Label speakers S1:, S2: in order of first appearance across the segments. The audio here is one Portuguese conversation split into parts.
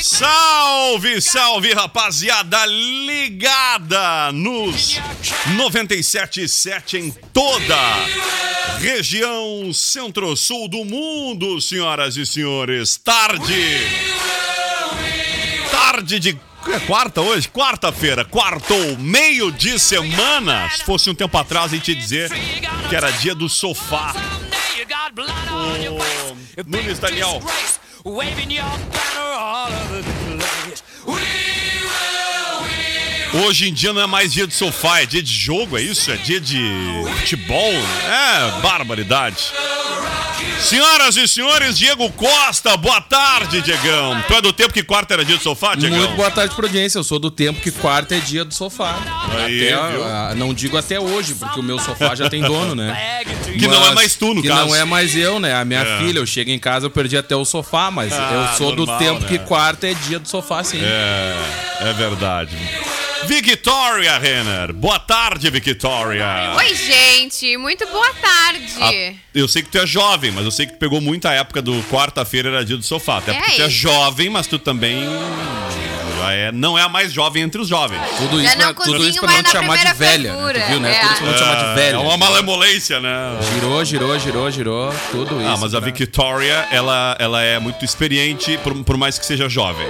S1: Salve, salve, rapaziada ligada nos 97.7 em toda região centro-sul do mundo, senhoras e senhores. Tarde. Tarde de é quarta hoje? Quarta-feira, quartou, meio de semana. Se fosse um tempo atrás, a gente ia dizer que era dia do sofá. Ô, Nunes Daniel, waving your banner all over the place. We Hoje em dia não é mais dia de sofá, é dia de jogo, é isso? É dia de futebol? É, barbaridade. Senhoras e senhores, Diego Costa, boa tarde, Diegão. Tu é do tempo que quarta era dia de sofá, Diegão?
S2: Muito boa tarde pra audiência. Eu sou do tempo que quarta é dia do sofá.
S1: Aí,
S2: Até,
S1: viu?
S2: ah, não digo até hoje, porque o meu sofá já tem dono, né?
S1: Que não é
S2: Mas-
S1: mais tu, no
S2: que
S1: caso.
S2: não é mais eu, né? A minha
S1: É.
S2: filha, eu chego em casa, eu perdi até o sofá, mas
S1: Ah,
S2: eu sou
S1: normal,
S2: do tempo
S1: né?
S2: que quarta é dia do sofá, sim.
S1: É, é verdade. Victoria Renner, boa tarde, Victoria.
S3: Oi, gente, muito boa tarde.
S1: Ah, eu sei que tu é jovem, mas eu sei que tu pegou muita época do quarta-feira era dia do sofá. Até
S3: É
S1: porque tu é jovem, mas tu também já é, não é a mais jovem entre os jovens.
S2: Tudo
S3: Já
S2: isso, pra, tudo isso pra não te chamar de
S3: primeira
S2: velha, né? Tu viu, né?
S3: é.
S2: Tudo isso pra não te chamar de velha.
S1: É uma malemolência, né?
S2: Girou, girou, girou, girou, tudo isso.
S1: Ah, mas a
S2: pra-
S1: Victoria, ela, ela é muito experiente, por, por mais que seja jovem.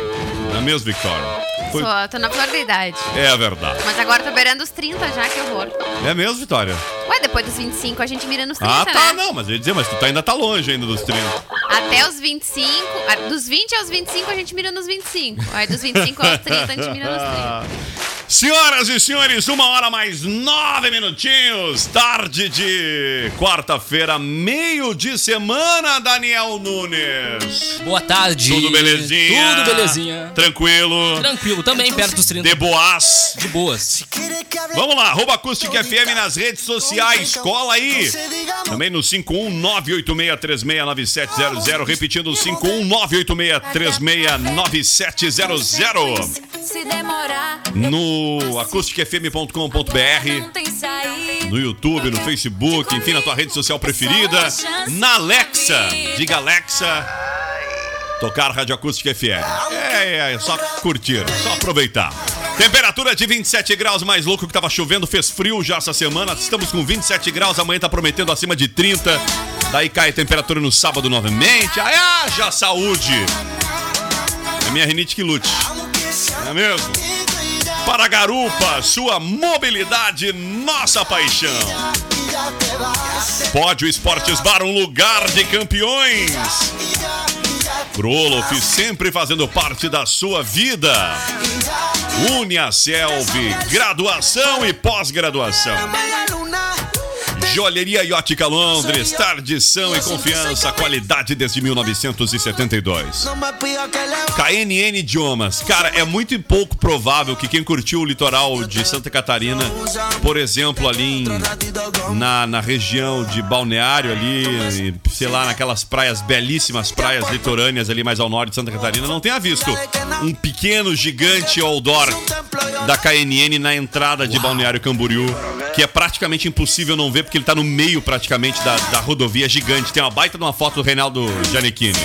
S1: Não é mesmo, Victoria? Foi-
S3: Sou, tô na flor da idade.
S1: É a verdade.
S3: Mas agora tô beirando os 30 já, que horror.
S1: É mesmo, Vitória?
S3: Ué, depois dos 25 a gente mira nos 30,
S1: Ah, tá,
S3: né?
S1: não, mas eu ia dizer, mas tu tá- ainda tá longe ainda dos 30.
S3: Até os 25, ah, dos 20 aos 25 a gente mira nos 25. Aí dos 25 aos 30 a gente mira nos 30.
S1: Senhoras e senhores, uma hora mais nove minutinhos. Tarde de quarta-feira, meio de semana, Daniel Nunes.
S4: Boa tarde.
S1: Tudo belezinha?
S4: Tudo belezinha.
S1: Tranquilo.
S4: Tranquilo, também perto dos 30.
S1: De boas.
S4: De boas.
S1: Vamos lá, arroba Acústica FM nas redes sociais, cola aí. Também no 51986369700, repetindo 51986369700.
S5: Se demorar,
S1: No acusticfm.com.br, no YouTube, no Facebook, enfim, na tua rede social preferida, na Alexa. Diga Alexa, tocar Rádio Acústica FM. É, é, é só curtir, só aproveitar. Temperatura de 27 graus, mais louco que tava chovendo, fez frio já essa semana. Estamos com 27 graus, amanhã tá prometendo acima de 30. Daí cai a temperatura no sábado novamente. Ai, haja saúde! É minha rinite que lute. Não é mesmo? Para Garupa, sua mobilidade, nossa paixão. Pódio Esportes Bar, um lugar de campeões. Grolof sempre fazendo parte da sua vida. Uniaselv, graduação e pós-graduação. Joalheria e Ótica Londres, tradição e confiança, qualidade desde 1972. KNN Idiomas. Cara, é muito pouco provável que quem curtiu o litoral de Santa Catarina, por exemplo, ali em- na, na região de Balneário, ali, sei lá, naquelas praias, belíssimas praias litorâneas ali mais ao norte de Santa Catarina, não tenha visto um pequeno, gigante outdoor da KNN na entrada de Balneário Camboriú, que é praticamente impossível não ver, porque ele tá no meio praticamente da, da rodovia gigante. Tem uma baita de uma foto do Reinaldo Giannichini.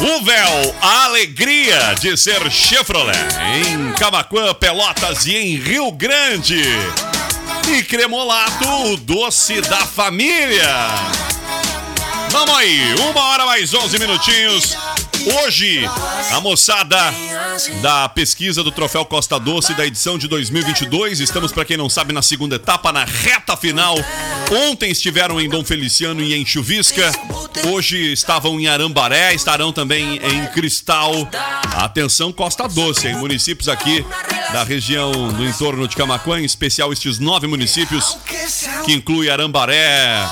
S1: O véu, a alegria de ser Chevrolet em Camaquã, Pelotas e em Rio Grande. E Cremolato, o doce da família. Vamos aí, uma hora mais 11 minutinhos. Hoje, a moçada da pesquisa do Troféu Costa Doce da edição de 2022. Estamos, para quem não sabe, na segunda etapa, na reta final. Ontem estiveram em Dom Feliciano e em Chuvisca. Hoje estavam em Arambaré, estarão também em Cristal. Atenção, Costa Doce, em municípios aqui da região do entorno de Camacuã, em especial estes nove municípios, que inclui Arambaré,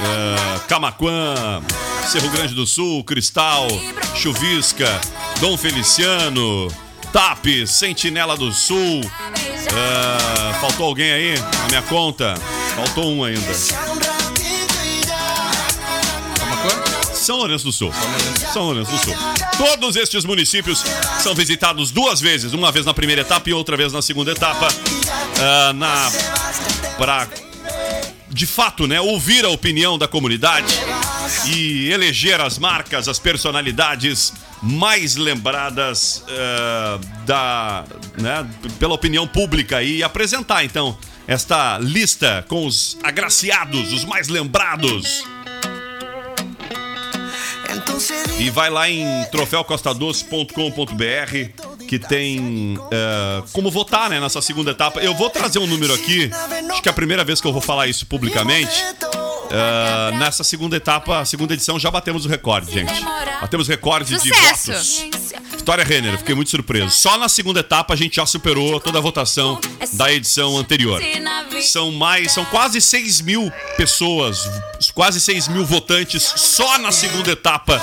S1: eh, Camacuã, Cerro Grande do Sul, Cristal, Chuvisca, Dom Feliciano, TAP, Sentinela do Sul. Eh, faltou alguém aí na minha conta? Faltou um ainda. São Lourenço do Sul. São Lourenço do Sul. Todos estes municípios são visitados duas vezes, uma vez na primeira etapa e outra vez na segunda etapa, ah, na para de fato, né, ouvir a opinião da comunidade e eleger as marcas, as personalidades mais lembradas ah, da, né, pela opinião pública e apresentar então esta lista com os agraciados, os mais lembrados. E vai lá em troféucostadoce.com.br que tem eh, como votar né, nessa segunda etapa. Eu vou trazer um número aqui, acho que é a primeira vez que eu vou falar isso publicamente. Eh, nessa segunda etapa, a segunda edição, já batemos o recorde, gente. Batemos recorde de
S3: Sucesso.
S1: votos. Vitória Renner, fiquei muito surpreso. Só na segunda etapa a gente já superou toda a votação da edição anterior. São mais, são quase 6 mil pessoas, quase 6 mil votantes só na segunda etapa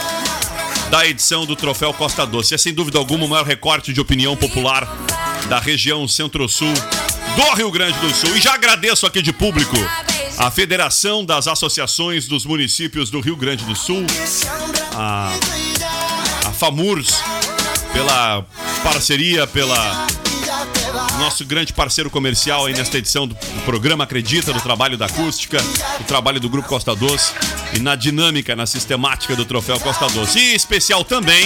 S1: da edição do Troféu Costa Doce. É sem dúvida alguma o maior recorte de opinião popular da região Centro-Sul do Rio Grande do Sul. E já agradeço aqui de público a Federação das Associações dos Municípios do Rio Grande do Sul, a, a FAMURS, pela parceria, pela nosso grande parceiro comercial aí nesta edição do, programa Acredita, do trabalho da acústica, do trabalho do Grupo Costa Doce e na dinâmica, na sistemática do Troféu Costa Doce. E especial também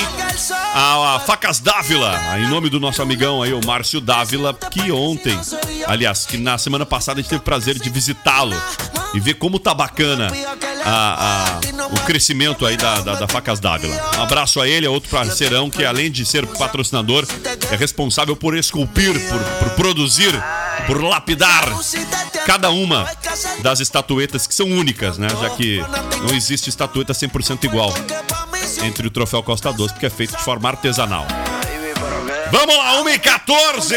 S1: a, a Facas Dávila, em nome do nosso amigão aí, o Márcio Dávila, que ontem, aliás, que na semana passada a gente teve o prazer de visitá-lo e ver como tá bacana a- a- o crescimento aí da, da, da Facas Dávila. Um abraço a ele, é outro parceirão que além de ser patrocinador, é responsável por esculpir, por, por produzir, por lapidar cada uma das estatuetas que são únicas, né? Já que não existe estatueta 100% igual entre o troféu Costa Doce, porque é feito de forma artesanal. Vamos lá, 1 e 14!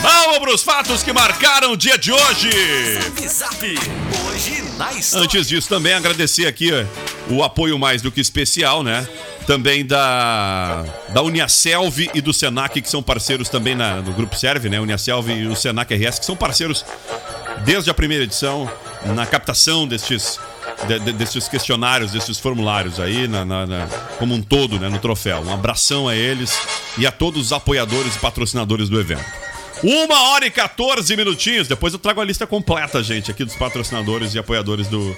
S1: Vamos pros fatos que marcaram o dia de hoje!
S6: Hoje na história.
S1: Antes disso, também agradecer aqui ó, o apoio mais do que especial, né? Também da, da Uniaselv e do Senac, que são parceiros também na, no Grupo Serve, né? Uniaselv e o Senac RS, que são parceiros desde a primeira edição, na captação destes, de- de- destes questionários, destes formulários aí, na, na- na- como um todo, né? No troféu. Um abração a eles e a todos os apoiadores e patrocinadores do evento. Uma hora e 14 minutinhos. Depois eu trago a lista completa, gente, aqui dos patrocinadores e apoiadores do,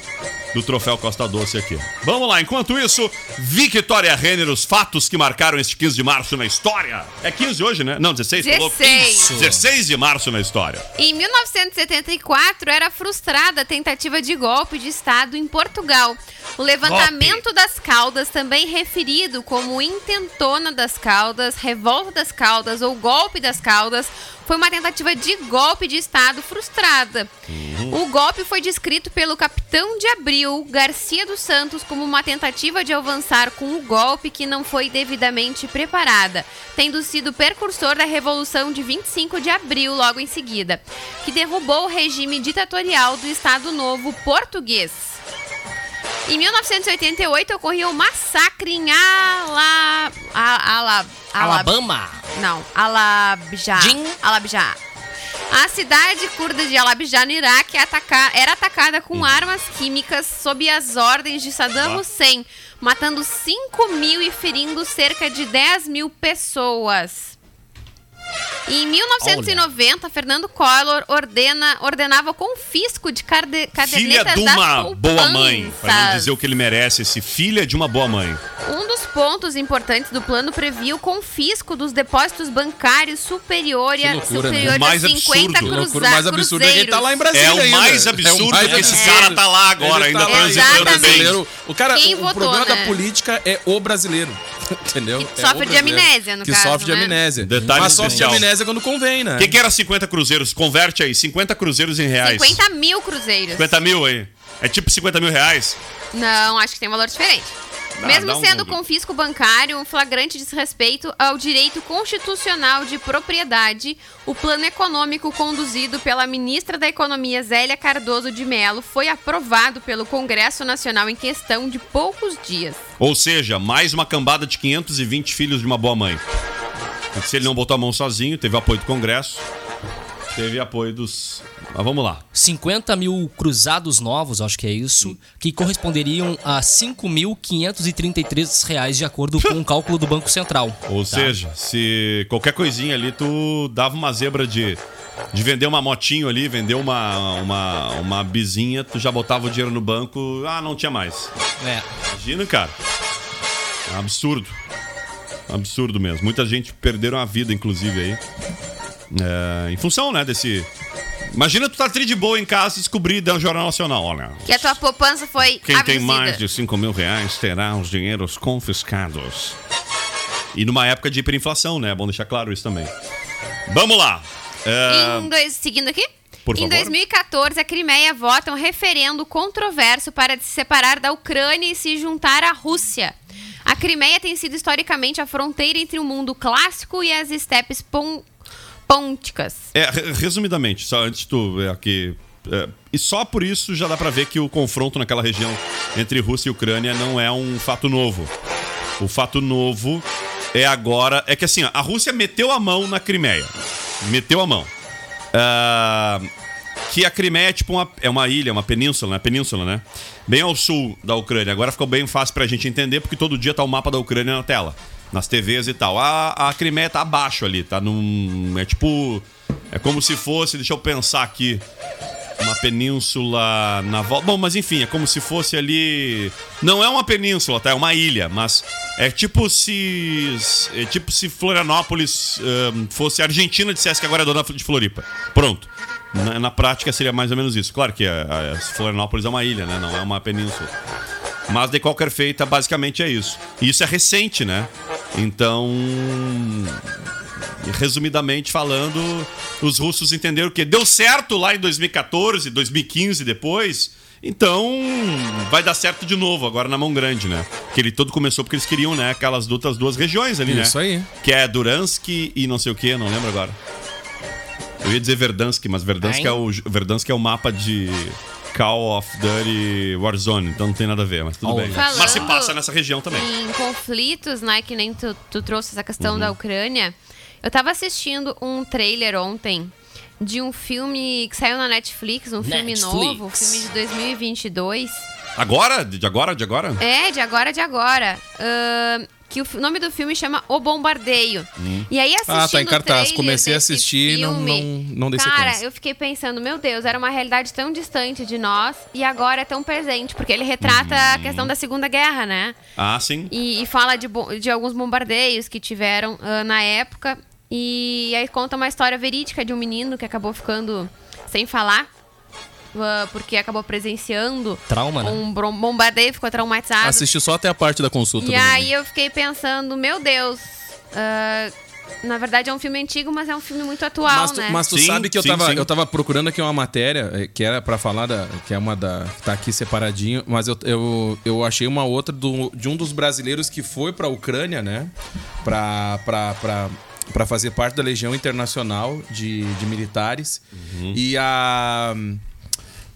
S1: do Troféu Costa Doce aqui. Vamos lá, enquanto isso, Victoria Renner, os fatos que marcaram este 15 de março na história. É 15 hoje, né? Não, 16, falou?
S3: 16.
S1: 16 de março na história.
S3: Em 1974, era frustrada a tentativa de golpe de Estado em Portugal. O levantamento das caudas, também referido como intentona das caudas, revolta das caudas ou golpe das caudas, foi uma tentativa de golpe de Estado frustrada. O golpe foi descrito pelo capitão de abril, Garcia dos Santos, como uma tentativa de avançar com o golpe que não foi devidamente preparada, tendo sido precursor da Revolução de 25 de abril logo em seguida, que derrubou o regime ditatorial do Estado Novo português. Em 1988 ocorreu um massacre em Ala... Ala... Ala-
S4: Alabama.
S3: Não, Alabjá.
S4: Jin?
S3: Alabjá. A cidade curda de Alabjá, no Iraque, é ataca- era atacada com armas químicas sob as ordens de Saddam Hussein, matando 5 mil e ferindo cerca de 10 mil pessoas. Em 1990, Fernando Collor ordena, ordenava o confisco de carde,
S1: Filha
S3: cadernetas
S1: de
S3: das
S1: uma boa mãe. Pra não dizer o que ele merece, esse filha de uma boa mãe.
S3: Um dos pontos importantes do plano previa o confisco dos depósitos bancários superior
S2: Que
S3: a,
S2: loucura, né?
S3: superior
S1: O mais
S3: a 50
S1: absurdo.
S3: cruza,
S2: loucura mais absurda é que ele tá lá em Brasília
S1: É o
S2: ainda.
S1: mais
S2: É o
S1: absurdo
S2: mais
S1: que esse
S2: absurdo.
S1: cara tá lá agora,
S2: Ele
S1: ainda
S2: tá
S1: transitando bem.
S2: brasileiro. O cara,
S3: Quem
S2: o, o
S3: votou,
S2: problema
S3: né?
S2: da política é o brasileiro. Entendeu?
S3: Que
S2: É
S3: sofre de amnésia, no
S2: que
S3: caso,
S2: sofre de
S3: né?
S2: amnésia.
S1: Detalhe
S2: Mas sofre de amnésia quando convém, né?
S1: O que, que era 50 cruzeiros? Converte aí, 50 cruzeiros em reais.
S3: 50 mil cruzeiros.
S1: 50 mil aí. É tipo 50 mil reais?
S3: Não, acho que tem um valor diferente.
S1: Dá-
S3: Mesmo
S1: dá um
S3: sendo
S1: Google.
S3: confisco bancário um flagrante desrespeito ao direito constitucional de propriedade, o plano econômico conduzido pela ministra da Economia Zélia Cardoso de Mello foi aprovado pelo Congresso Nacional em questão de poucos dias.
S1: Ou seja, mais uma cambada de 520 filhos de uma boa mãe. Se ele não botou a mão sozinho, teve apoio do Congresso, teve apoio dos. Mas vamos lá.
S4: 50 mil cruzados novos, acho que é isso, que corresponderiam a 5.533 reais de acordo com o cálculo do Banco Central.
S1: Ou
S4: Tá?
S1: seja, se qualquer coisinha ali, tu dava uma zebra de, de vender uma motinho ali, vender uma, uma, uma bizinha, tu já botava o dinheiro no banco, ah, não tinha mais.
S4: É.
S1: Imagina, cara. É um absurdo. Absurdo mesmo. Muita gente perderam a vida, inclusive, aí. É, em função, né, desse. Imagina tu tá tri de boa em casa e descobrir um Jornal Nacional, olha.
S3: Que a tua poupança foi
S1: Quem tem mais de 5 mil reais terá os dinheiros confiscados. E numa época de hiperinflação, né? É bom deixar claro isso também. Vamos lá. É,
S3: Em dois, seguindo aqui?
S1: Por
S3: em
S1: favor.
S3: 2014, a Crimeia vota um referendo controverso para se separar da Ucrânia e se juntar à Rússia. A Crimeia tem sido historicamente a fronteira entre o mundo clássico e as estepes pon pônticas.
S1: é, re- resumidamente, só antes tu ver aqui. é, e só por isso já dá pra ver que o confronto naquela região entre Rússia e Ucrânia não é um fato novo. O fato novo é agora. É que assim, ó, a Rússia meteu a mão na Crimeia. Meteu a mão. Ah, que a Crimeia é tipo uma, é uma ilha, uma península, né? Península, né? Bem ao sul da Ucrânia. Agora ficou bem fácil pra gente entender, porque todo dia tá o mapa da Ucrânia na tela. Nas TVs e tal. A, a Crimeia tá abaixo ali, tá num. É tipo. É como se fosse, deixa eu pensar aqui. Uma península na volta. Bom, mas enfim, é como se fosse ali. Não é uma península, tá? É uma ilha, mas é tipo se. É tipo se Florianópolis ahn, fosse a Argentina dissesse que agora é dona de Floripa. Pronto. Na, na prática seria mais ou menos isso. Claro que a, a Florianópolis é uma ilha, né? Não é uma península. Mas de qualquer feita, basicamente é isso. E isso é recente, né? Então. Resumidamente falando, os russos entenderam que deu certo lá em 2014, 2015 depois. Então, vai dar certo de novo, agora na mão grande, né? Que ele todo começou porque eles queriam, né, aquelas duas, duas regiões ali, né?
S2: Isso aí.
S1: Que é Duransk e não sei o que, não lembro agora. Eu ia dizer Verdansk, mas Verdansk é, o, Verdansk é o mapa de Call of Duty Warzone, então não tem nada a ver, mas tudo bem.
S3: Falando
S1: Mas se passa nessa região também.
S3: Em conflitos, né, que nem tu, tu trouxe essa questão
S1: Uhum.
S3: da Ucrânia, eu tava assistindo um trailer ontem de um filme que saiu na Netflix, um filme
S4: Netflix.
S3: novo, um filme de 2022.
S1: Agora? De agora? De agora?
S3: É, de agora, de agora. Ahn, que o nome do filme chama O Bombardeio. E aí, assistindo
S2: Ah, tá em cartaz. Comecei a assistir e não- não- não dei
S3: Cara,
S2: sequência.
S3: eu fiquei pensando, meu Deus, era uma realidade tão distante de nós e agora é tão presente, porque ele retrata
S2: Uhum.
S3: a questão da Segunda Guerra, né?
S1: Ah, sim.
S3: E, e fala de, de alguns bombardeios que tiveram ah, na época. E aí conta uma história verídica de um menino que acabou ficando sem falar. Ah, porque acabou presenciando
S4: Trauma, né?
S3: um bombardeio, ficou traumatizado.
S2: Assisti só até a parte da consulta.
S3: E
S2: do
S3: aí eu fiquei pensando, meu Deus. ah, na verdade é um filme antigo, mas é um filme muito atual,
S2: Mas tu,
S3: né?
S2: mas tu
S1: Sim,
S2: sabe que eu
S1: sim,
S2: tava,
S1: sim.
S2: eu tava procurando aqui uma matéria eh, que era pra falar da. que é uma da. que tá aqui separadinho, mas eu, eu, eu achei uma outra do, de um dos brasileiros que foi pra Ucrânia, né? Pra. pra, pra para fazer parte da Legião Internacional de, de Militares. E a.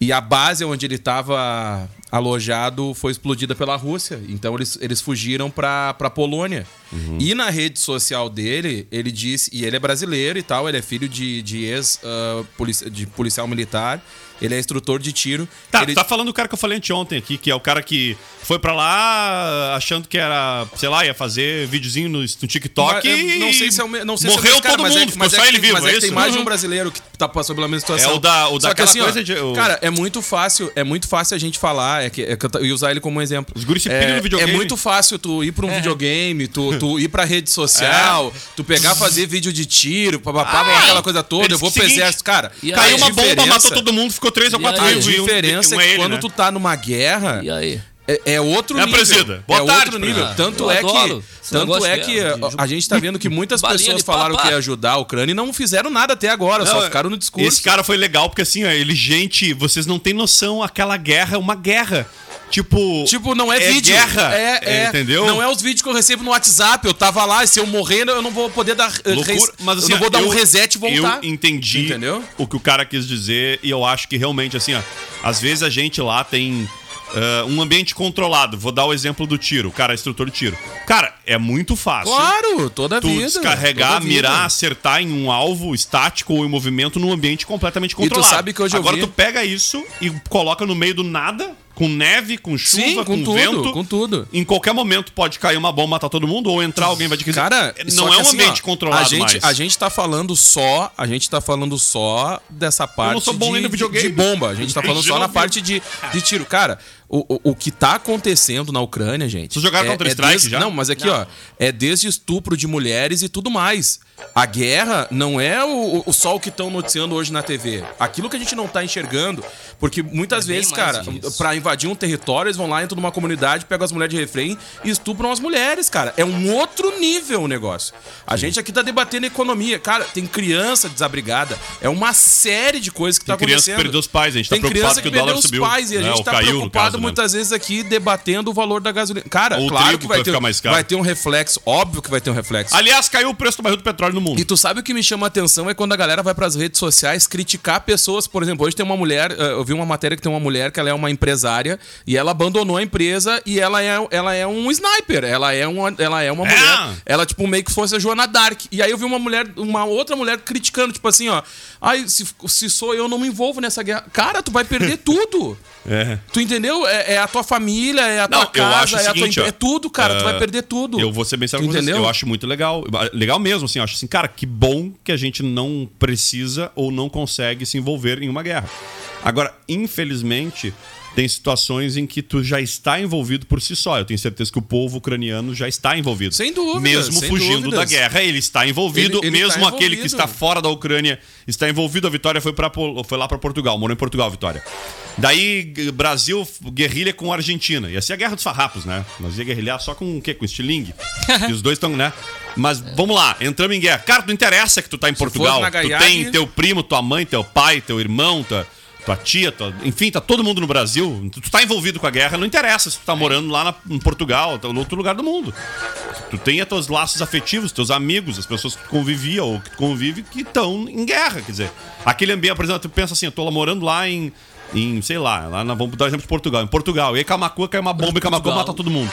S2: E a base onde ele estava alojado foi explodida pela Rússia. Então eles, eles fugiram para a Polônia. E na rede social dele, ele disse. E ele é brasileiro e tal, ele é filho de, de ex-policial militar. Ele é instrutor de tiro.
S1: Tá,
S2: ele...
S1: tá falando do cara que eu falei anteontem aqui, que é o cara que foi pra lá achando que era, sei lá, ia fazer videozinho no, no TikTok
S2: Mas
S1: e
S2: não sei se é o me- não sei se é o
S1: morreu
S2: cara,
S1: todo
S2: mas é
S1: mundo, ficou
S2: mas é
S1: só
S2: que-
S1: ele vivo,
S2: mas é
S1: é isso?
S2: tem mais de um brasileiro que tá passando pela mesma situação.
S1: É o da- o
S2: Só que assim, ó,
S1: coisa de- o-
S2: Cara, é muito fácil, é muito fácil a gente falar, é que, é que eu, ia usar ele como exemplo.
S1: Os guris se
S2: é,
S1: no videogame.
S2: É muito fácil tu ir pra um videogame, tu, tu ir pra rede social, tu pegar, fazer vídeo de tiro, papapá,
S1: Ah,
S2: aquela coisa toda, eu vou pro exército. Cara,
S4: e
S1: Caiu uma bomba, matou todo mundo, ficou três ou
S4: E
S1: quatro
S4: aí?
S2: A
S1: vivos. e um-
S2: diferença
S1: um
S2: é que quando
S1: né?
S2: tu tá numa guerra,
S4: E aí?
S2: é, é outro
S1: É,
S2: nível.
S1: presida. Boa
S2: é
S1: tarde,
S2: outro nível.
S1: presida.
S2: Tanto é
S4: adoro
S2: que,
S4: esse
S2: tanto é que a gente tá vendo que muitas pessoas falaram
S4: papá.
S2: que ia ajudar a Ucrânia e não fizeram nada até agora, só
S1: Não,
S2: ficaram no discurso.
S1: Esse cara foi legal, porque assim, ó, ele, gente, vocês não têm noção, aquela guerra é uma guerra. Tipo.
S2: Tipo, não é,
S1: é
S2: vídeo.
S1: guerra,
S2: É, é,
S1: é, entendeu?
S2: Não é os vídeos que eu recebo no WhatsApp. Eu tava lá e se eu morrer, eu não vou poder dar. eh,
S1: Loucura, mas assim,
S2: eu não vou dar um
S1: eu-
S2: reset e voltar.
S1: Eu entendi
S2: Entendeu?
S1: o que o cara quis dizer e eu acho que realmente, assim, ó, às vezes a gente lá tem ah, um ambiente controlado. Vou dar o exemplo do tiro. Cara instrutor de tiro. Cara, é muito fácil.
S2: Claro, toda
S1: Tu
S2: vida.
S1: descarregar,
S2: toda a vida.
S1: mirar, acertar em um alvo estático ou em movimento num ambiente completamente controlado.
S2: sabe que hoje eu
S1: Agora
S2: vi-
S1: tu pega isso e coloca no meio do nada, com neve, com chuva,
S2: Sim,
S1: com,
S2: com tudo,
S1: vento.
S2: com tudo.
S1: Em qualquer momento pode cair uma bomba, matar todo mundo, ou entrar alguém vai adquirir.
S2: Cara,
S1: não é um
S2: assim,
S1: ambiente
S2: ó,
S1: controlado
S2: a gente,
S1: mais.
S2: A gente tá falando só, a gente tá falando só dessa parte
S1: sou bom
S2: de,
S1: no
S2: de-
S1: videogame.
S2: de bomba. A gente tá falando só na parte de, de tiro. Cara, o, o, o que tá acontecendo na Ucrânia, gente.
S1: Vocês jogaram Counter-Strike
S2: desde-
S1: já?
S2: Não, mas aqui, ó, é desde estupro de mulheres e tudo mais. A guerra não é o, o só o que estão noticiando hoje na TV. Aquilo que a gente não tá enxergando, porque muitas
S4: É
S2: vezes, cara,
S4: que
S2: pra invadir um território, eles vão lá, entram numa comunidade, pegam as mulheres de refém e estupram as mulheres, cara. É um outro nível o negócio. A gente aqui tá debatendo economia. Cara, tem criança desabrigada. É uma série de coisas que
S1: Tem
S2: tá
S1: criança que
S2: acontecendo.
S1: perdeu os pais, a gente tá
S2: tem
S1: preocupado
S2: criança
S1: que o
S2: perdeu
S1: dólar
S2: os
S1: subiu,
S2: pais e a
S1: né?
S2: gente
S1: Ou
S2: tá preocupado
S1: caso, né?
S2: muitas vezes aqui debatendo o valor da gasolina. Cara,
S1: Ou
S2: claro que vai
S1: vai
S2: ter,
S1: ficar mais caro.
S2: vai ter um reflexo, óbvio que vai ter um reflexo.
S1: Aliás, caiu o preço do barril do petróleo no mundo.
S2: E tu sabe o que me chama a atenção é quando a galera vai pras redes sociais criticar pessoas. Por exemplo, hoje tem uma mulher, eh, eu vi uma matéria que tem uma mulher que ela é uma empresária e ela abandonou a empresa e ela é, ela é um sniper. Ela é uma, ela é uma
S1: É.
S2: mulher. Ela, tipo, meio que fosse a Joana Dark. E aí eu vi uma mulher, uma outra mulher criticando, tipo assim, ó. Ai, se, se sou eu, não me envolvo nessa guerra. Cara, tu vai perder tudo.
S1: É.
S2: Tu entendeu? É, é a tua família, é a tua
S1: Não,
S2: casa, é a tua
S1: seguinte,
S2: empre-
S1: ó,
S2: É tudo, cara. tu
S1: eh,
S2: vai perder tudo.
S1: Eu vou ser bem sério
S2: Tu
S1: com vocês.
S2: entendeu?
S1: Eu acho muito legal. Legal mesmo, assim. Eu acho assim, cara, que bom que a gente não precisa ou não consegue se envolver em uma guerra. Agora, infelizmente, tem situações em que tu já está envolvido por si só. Eu tenho certeza que o povo ucraniano já está envolvido.
S2: Sem dúvidas,
S1: Mesmo fugindo
S2: dúvidas.
S1: da guerra, ele está envolvido.
S2: Ele- ele
S1: mesmo
S2: tá
S1: aquele que
S2: envolvido.
S1: está fora da Ucrânia está envolvido. A Vitória foi, pra, foi lá para Portugal, morou em Portugal, Vitória. Daí, Brasil, guerrilha com a Argentina. Ia ser a guerra dos farrapos, né? Nós ia guerrilhar só com o quê? Com estilingue. e os dois estão, né? Mas vamos lá, entramos em guerra. Cara, não interessa que tu tá em Portugal.
S2: na
S1: Tu tem teu primo, tua mãe, teu pai, teu irmão, tua, tua tia, tua- enfim, tá todo mundo no Brasil. Tu, tá envolvido com a guerra, não interessa se tu tá morando lá na- em Portugal, ou em outro lugar do mundo. Tu tem os teus laços afetivos, teus amigos, as pessoas que tu convivia ou que tu convive que estão em guerra, quer dizer. Aquele ambiente, por exemplo, tu pensa assim, eu tô lá morando lá em, em sei lá, lá na, vamos dar exemplo de Portugal. Em Portugal, e aí Camacuã cai uma bomba e Camacuã mata todo mundo.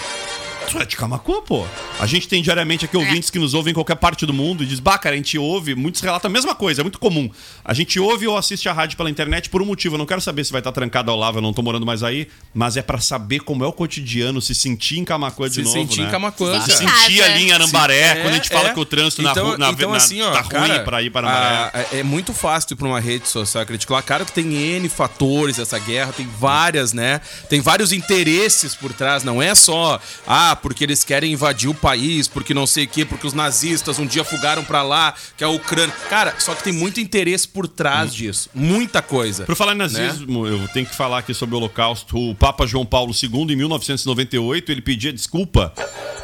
S1: Tu é de Camacuã, pô. A gente tem diariamente aqui ouvintes que nos ouvem em qualquer parte do mundo e diz, bah, cara, a gente ouve, muitos relatam a mesma coisa, é muito comum. A gente ouve ou assiste a rádio pela internet por um motivo. Eu não quero saber se vai estar trancado ao lava, eu não tô morando mais aí, mas é pra saber como é o cotidiano, se sentir em Camacuã de
S2: Se
S1: novo,
S2: sentir
S1: né?
S2: em Camacuã,
S1: Se
S2: cara.
S1: sentir ali em Arambaré,
S2: Sim,
S1: quando a gente
S2: é,
S1: fala
S2: é.
S1: que o trânsito na rua na,
S2: então
S1: na-
S2: assim, ó,
S1: tá
S2: cara,
S1: ruim pra ir para Arambaré.
S2: a- é, é muito fácil pra uma rede social criticar. Claro que tem N fatores essa guerra, tem várias, né? Tem vários interesses por trás. Não é só, ah, porque eles querem invadir o país, porque não sei o quê, porque os nazistas um dia fugaram pra lá, que é a Ucrânia. Cara, só que tem muito interesse por trás disso. Muita coisa.
S1: Por falar em nazismo, eu tenho que falar aqui sobre o Holocausto. O Papa João Paulo II, em 1998, ele pedia desculpa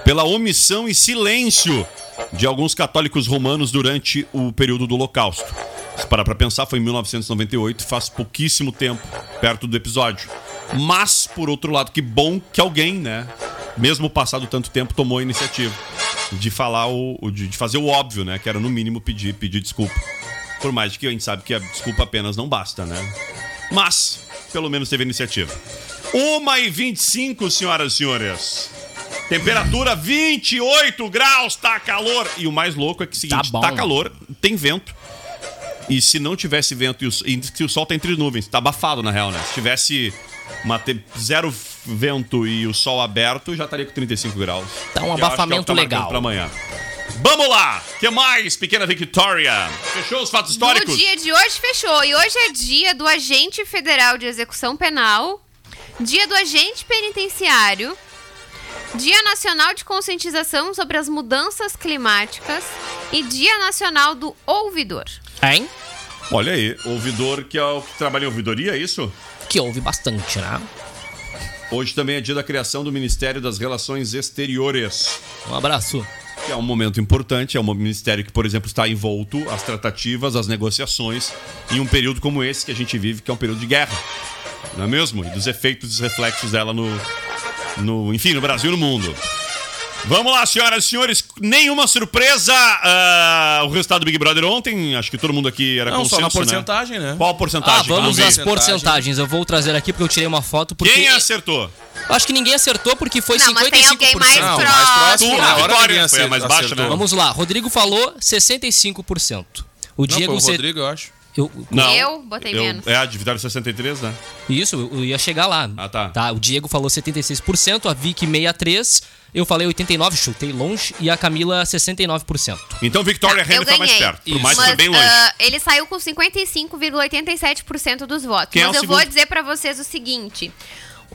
S1: pela omissão e silêncio de alguns católicos romanos durante o período do Holocausto. Se parar pra pensar, foi em 1998, faz pouquíssimo tempo, perto do episódio. Mas, por outro lado, que bom que alguém, né, mesmo passado tanto tempo, tomou a iniciativa de falar o, de de fazer o óbvio, né, que era no mínimo pedir, pedir desculpa. Por mais que a gente sabe que a desculpa apenas não basta, né? Mas, pelo menos teve iniciativa. 1 e 25, senhoras e senhores. Temperatura 28 graus, tá calor. E o mais louco é que é o seguinte,
S4: Tá
S1: tá calor, tem vento. E se não tivesse vento e, o, e se o sol tá entre nuvens, tá abafado na real, né? Se tivesse uma zero vento e o sol aberto, já estaria com 35 graus.
S4: Tá um
S1: é o que
S4: abafamento
S1: tá marcando
S4: legal.
S1: Pra amanhã. Vamos lá! que mais, pequena Victoria? Fechou os fatos
S3: No
S1: históricos?
S3: dia de hoje fechou. E hoje é dia do agente federal de execução penal, dia do agente penitenciário, dia nacional de conscientização sobre as mudanças climáticas e dia nacional do ouvidor.
S4: Hein?
S1: Olha aí, ouvidor que é o que trabalha em ouvidoria, é isso?
S4: Que ouve bastante, né?
S1: Hoje também é dia da criação do Ministério das Relações Exteriores.
S4: Um abraço.
S1: Que é um momento importante, é um ministério que, por exemplo, está envolto às tratativas, às negociações, em um período como esse que a gente vive, que é um período de guerra. Não é mesmo? E dos efeitos e dos reflexos dela no, no. Enfim, no Brasil e no mundo. Vamos lá, senhoras e senhores. Nenhuma surpresa ah, o resultado do Big Brother ontem. Acho que todo mundo aqui era
S2: Não, só
S1: consenso,
S2: na porcentagem, né?
S1: Qual a porcentagem?
S4: Ah,
S1: eu não
S4: vamos às porcentagens. Eu vou trazer aqui porque eu tirei uma foto. Porque
S1: Quem acertou?
S4: Acho que ninguém acertou porque foi
S3: Não, mas
S4: 55%.
S3: tem alguém mais
S2: Não,
S3: próximo.
S2: mais próximo.
S1: Tu, a Vitória foi a mais baixa,
S2: acertou.
S1: né?
S4: Vamos lá, Rodrigo falou 65%. O
S2: Não,
S4: Diego...
S2: foi o Rodrigo, eu acho.
S4: Eu,
S1: Não.
S3: Eu botei menos.
S1: É, a de Vitória 63, né?
S4: Isso, eu ia chegar lá.
S1: Ah, tá.
S4: O Diego falou 76%, a Vicky 63%, eu falei 89%, chutei longe, e a Camila 69%.
S1: Então, Victoria
S3: Tá,
S1: Renner
S3: eu
S1: tá mais perto. Por
S4: Isso.
S1: mais que foi
S3: Mas
S1: bem longe.
S3: ah, ele saiu com 55,87% dos votos.
S1: Quem é
S3: Mas
S1: o
S3: eu vou
S1: segundo?
S3: dizer pra vocês o seguinte: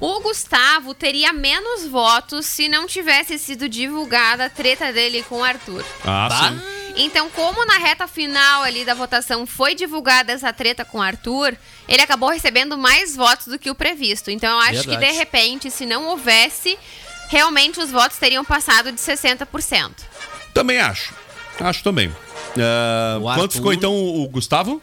S3: o Gustavo teria menos votos se não tivesse sido divulgada a treta dele com o Arthur.
S1: Ah,
S4: Tá?
S1: sim.
S3: Então, como na reta final ali da votação foi divulgada essa treta com o Arthur, ele acabou recebendo mais votos do que o previsto. Então, eu acho que
S4: Verdade.
S3: de repente, se não houvesse, realmente os votos teriam passado de 60%.
S1: Também acho. Acho também.
S4: O
S1: quanto
S4: Arthur-
S1: ficou então o Gustavo?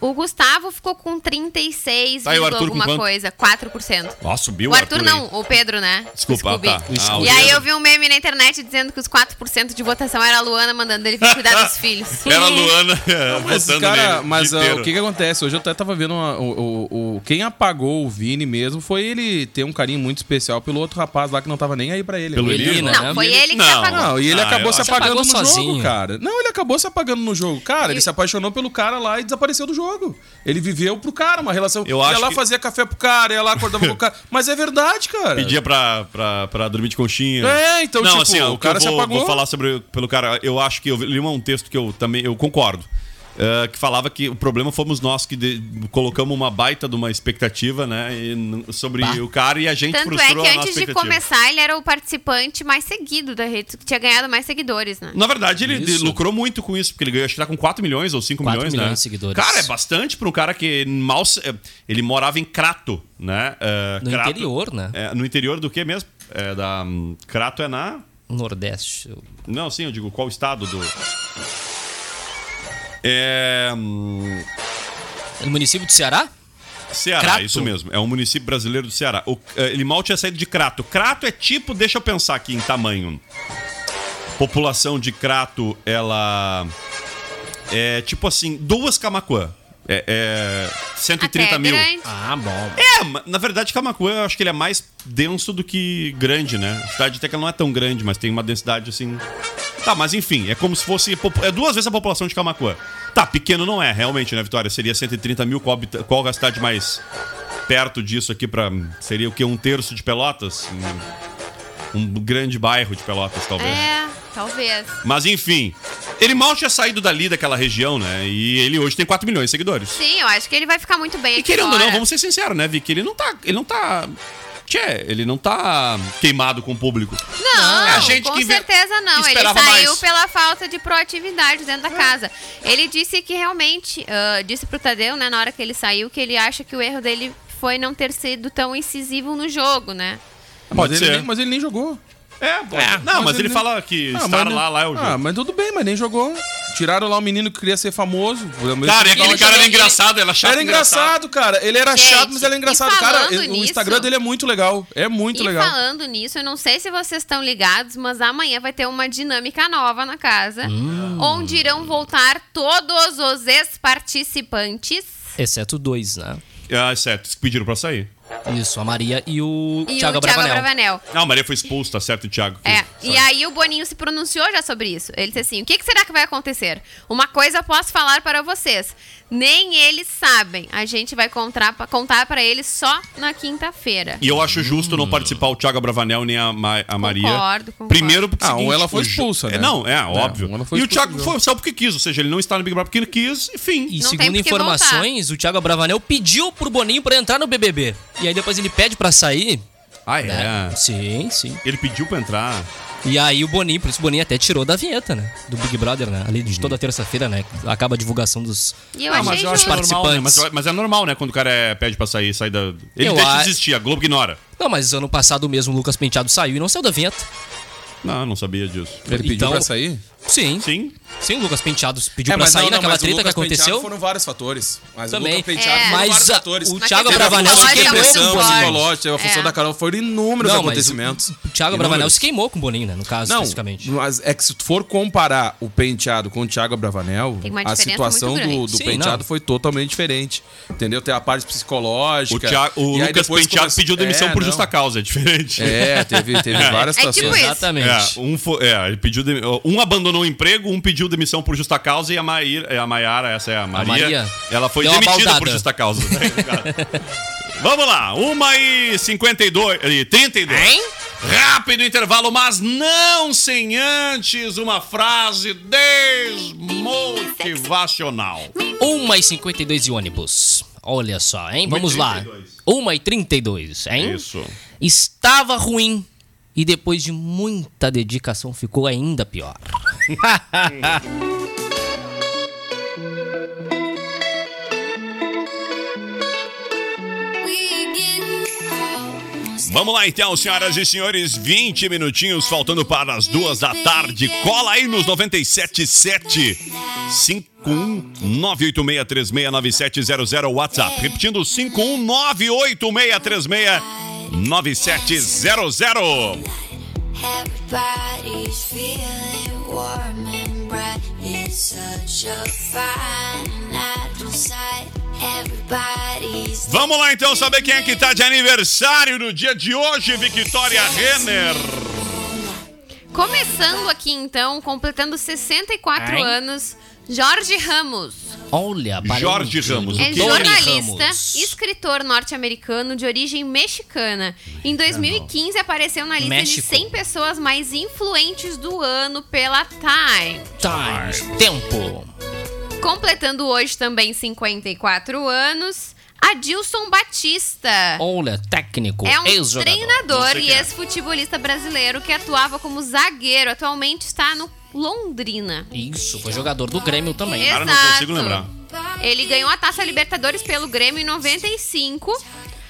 S3: O Gustavo ficou com 36,
S1: Tá, e o Arthur com
S3: alguma
S1: quanto?
S3: coisa, 4%.
S1: Nossa, subiu
S3: O Arthur
S1: aí.
S3: não, o Pedro, né?
S1: Desculpa,
S3: O Scooby.
S1: ah, tá.
S4: O
S1: Ah, o
S3: E aí eu vi um meme na internet dizendo que os 4% de votação era a Luana mandando ele vir cuidar dos filhos.
S1: Era a Luana
S2: Mas,
S1: votando
S2: cara,
S1: nele
S2: mas ah,
S1: inteiro.
S2: o que que acontece? Hoje eu até tava vendo uma- o, o, o- quem apagou o Vini mesmo foi ele ter um carinho muito especial pelo outro rapaz lá que não tava nem aí pra ele.
S1: Pelo
S2: né?
S1: Elino?
S4: Elina,
S3: Não,
S4: né?
S3: foi
S1: ele-
S3: que
S1: não.
S3: se apagou.
S2: Não, e ele
S1: Ah,
S2: acabou se apagando no
S4: apagou
S2: jogo,
S4: sozinho.
S2: cara. Não, ele acabou se apagando no jogo. Cara, ele se apaixonou pelo cara lá e desapareceu do jogo. Ele viveu pro cara, uma relação.
S1: Eu
S2: ia
S1: acho
S2: lá
S1: que-
S2: fazia café pro cara, ia lá acordava com o cara. Mas é verdade, cara.
S1: Pedia pra, pra, pra dormir de conchinha.
S2: É, então,
S1: Não,
S2: tipo,
S1: assim, ó,
S2: o
S1: cara
S2: se
S1: eu vou,
S2: apagou.
S1: vou falar sobre pelo cara. Eu acho que eu li um texto que eu também eu concordo. Eh, que falava que o problema fomos nós que de- colocamos uma baita de uma expectativa, né? e sobre
S4: Bah.
S1: o cara e a gente
S3: Tanto é
S1: frustrou
S3: que
S1: a nossa
S3: antes de começar, ele era o participante mais seguido da rede, que tinha ganhado mais seguidores, né?
S1: Na verdade, ele
S4: Isso.
S1: lucrou muito com isso, porque ele ganhou, acho que tá com 4 milhões ou 5
S4: 4
S1: milhões,
S4: milhões
S1: né?
S4: de seguidores.
S1: Cara, é bastante pra um cara que mal. eh, Ele morava em Crato, né? Eh,
S4: No
S1: Crato-
S4: interior, né?
S1: É, no interior do que mesmo? É da. hum, Crato é na.
S4: Nordeste. eu-
S1: Não, sim, eu digo qual estado do. É. hum,
S4: No município de Ceará?
S1: Ceará,
S4: Crato?
S1: isso mesmo. É um município brasileiro do Ceará. O- eh, ele mal tinha saído de Crato. Crato é tipo, deixa eu pensar aqui em tamanho. População de Crato, ela. É tipo assim, duas Camacuã. É, é 130
S3: Até
S1: mil.
S3: grande.
S4: Ah, bom.
S1: É, na verdade, Camacuã eu acho que ele é mais denso do que grande, né? A cidade até que ela não é tão grande, mas tem uma densidade assim. Tá, mas enfim, é como se fosse. É duas vezes a população de Camacuã. Tá, pequeno não é, realmente, né, Vitória? Seria 130 mil. Qual, qual a cidade mais perto disso aqui pra. Seria o quê? Um terço de Pelotas? Um, um grande bairro de Pelotas, talvez.
S3: É, talvez.
S1: Mas enfim, ele mal tinha saído dali daquela região, né? E ele hoje tem 4 milhões de seguidores.
S3: Sim, eu acho que ele vai ficar muito bem
S1: E querendo ou não, vamos ser sinceros, né, Vicky? Ele não tá. Ele não tá. Tchê, ele não tá queimado com o público.
S3: Não,
S1: É a gente
S3: com
S1: que vê-
S3: certeza não.
S1: que
S3: Ele saiu
S1: mais.
S3: pela falta de proatividade dentro da casa. Ele disse que realmente, ah, disse pro Tadeu, né, na hora que ele saiu, que ele acha que o erro dele foi não ter sido tão incisivo no jogo, né?
S1: Pode
S2: mas, ele
S1: ser.
S2: nem, mas ele nem jogou.
S1: É, pode. não, mas, ele,
S2: nem-
S1: fala que
S2: Ah,
S1: estar
S2: mas
S1: lá,
S2: nem-
S1: lá é o jogo.
S2: Ah, mas tudo bem, mas nem jogou. Tiraram lá um menino que queria ser famoso.
S1: cara, e aquele
S3: ele
S1: cara era engraçado, ele era chato.
S2: Era engraçado, cara. Ele era
S3: Gente,
S2: chato, mas ele é engraçado. Cara,
S3: falando
S2: o
S3: nisso-
S2: Instagram dele é muito legal. É muito
S3: e
S2: legal.
S3: falando nisso, eu não sei se vocês estão ligados, mas amanhã vai ter uma dinâmica nova na casa,
S1: Hum.
S3: onde irão voltar todos os ex-participantes.
S4: Exceto dois, né?
S1: Ah, certo, pediram pra sair.
S4: Isso, a Maria e o
S3: E
S4: Thiago
S3: o Thiago
S4: Bravanel.
S1: Não, a Maria foi expulsa, tá certo, o Thiago?
S3: É,
S1: Foi-
S3: e aí o Boninho se pronunciou já sobre isso. Ele disse assim: o que, que será que vai acontecer? Uma coisa posso falar para vocês. Nem eles sabem. A gente vai contar, contar para eles só na quinta-feira.
S1: E eu acho justo não participar o Thiago Bravanel nem a, Ma- a Maria.
S3: Concordo, concordo.
S1: Primeiro porque
S2: Ah,
S1: seguinte,
S2: ou ela foi expulsa, né?
S1: É, não, é, óbvio.
S2: ou ela foi
S1: e o Thiago foi, saiu porque quis, ou seja, ele não está no Big Brother porque ele quis, enfim.
S4: E
S3: Não
S4: segundo informações, o Thiago Bravanel pediu pro Boninho pra entrar no BBB. E aí depois ele pede pra sair.
S1: Ah,
S4: né?
S1: é.
S4: Sim, sim.
S1: Ele pediu pra entrar.
S4: E aí o Boninho, por isso o Boninho até tirou da vinheta, né? Do Big Brother, né? Ali de toda terça-feira, né? Acaba a divulgação dos.
S3: E eu
S1: Ah, mas eu acho
S3: justo.
S1: normal, né? Mas,
S4: participantes.
S1: mas é normal, né? Quando o cara é- pede pra sair, sair da. Ele
S4: Eu
S1: deixa
S4: a-
S1: de existir, a Globo ignora.
S4: Não, mas ano passado mesmo o Lucas Penteado saiu e não saiu da vinheta.
S1: Não, não sabia disso.
S2: Ele pediu
S4: Então-
S2: pra sair?
S4: Sim.
S1: Sim.
S4: Sim, o Lucas Penteado pediu
S2: É,
S4: pra sair
S2: não, não,
S4: naquela
S2: mas o
S4: treta que aconteceu.
S2: Foram vários fatores. Mas
S4: Também.
S2: o Lucas Penteado
S3: É.
S2: foram
S4: Mas
S2: vários
S4: a-
S2: fatores.
S4: o Thiago
S3: questão
S4: Bravanel se queimou com o. Boninho.
S2: psicológica, a função
S3: É.
S2: da Carol foram inúmeros
S4: Não,
S2: acontecimentos.
S4: o, o Thiago. Bravanel se queimou com o Boninho, né? No caso,
S2: Não,
S4: especificamente.
S2: mas é que se tu for comparar o penteado com o Thiago Bravanel, a situação do, do
S4: Sim,
S2: penteado
S4: não.
S2: foi totalmente diferente. Entendeu? Tem a parte
S1: O,
S2: psicológica.
S1: Thiago, o
S2: e aí
S1: Lucas Penteado pediu demissão
S2: É,
S1: por justa causa, é diferente.
S2: É, teve, teve várias
S3: É
S2: situações.
S4: Exatamente.
S1: É, um, foi, é, ele pediu demi- um abandonou o emprego, um pediu demissão por justa causa e a a Maiara, essa é a Maria,
S4: Maria
S1: ela foi demitida por justa causa. Vamos lá, 1 e 52, e 32.
S4: Hein?
S1: Rápido intervalo, mas não sem antes uma frase desmotivacional.
S4: 1 e 52 de ônibus. Olha só, hein? Vamos lá. 1 e 32, hein?
S1: Isso.
S4: Estava ruim e depois de muita dedicação ficou ainda pior.
S1: Vamos lá então, senhoras e senhores, 20 minutinhos faltando para as duas da tarde. Cola aí nos 977 51986369700 WhatsApp. Repetindo 51986369700.
S5: Warm and bright. It's such a fine night outside. Everybody's
S1: Vamos lá então saber quem é que tá de aniversário no dia de hoje, Victoria Renner.
S3: Começando aqui então, completando 64
S4: Hein?
S3: anos, Jorge Ramos.
S4: Olha,
S1: Jorge Ramos,
S3: É jornalista,
S4: Ramos.
S3: escritor norte-americano de origem mexicana. Em 2015 apareceu na lista
S4: México.
S3: de 100 pessoas mais influentes do ano pela Time.
S4: Times, tempo.
S3: Completando hoje também 54 anos, Adilson Batista.
S4: Olha, técnico,
S3: É um
S4: ex-jogador.
S3: treinador e
S1: é.
S3: ex-futebolista brasileiro que atuava como zagueiro. Atualmente está no Londrina.
S4: Isso, foi jogador do Grêmio também.
S1: Cara, não
S3: Exato.
S1: consigo lembrar.
S3: Ele ganhou a Taça Libertadores pelo Grêmio em 95.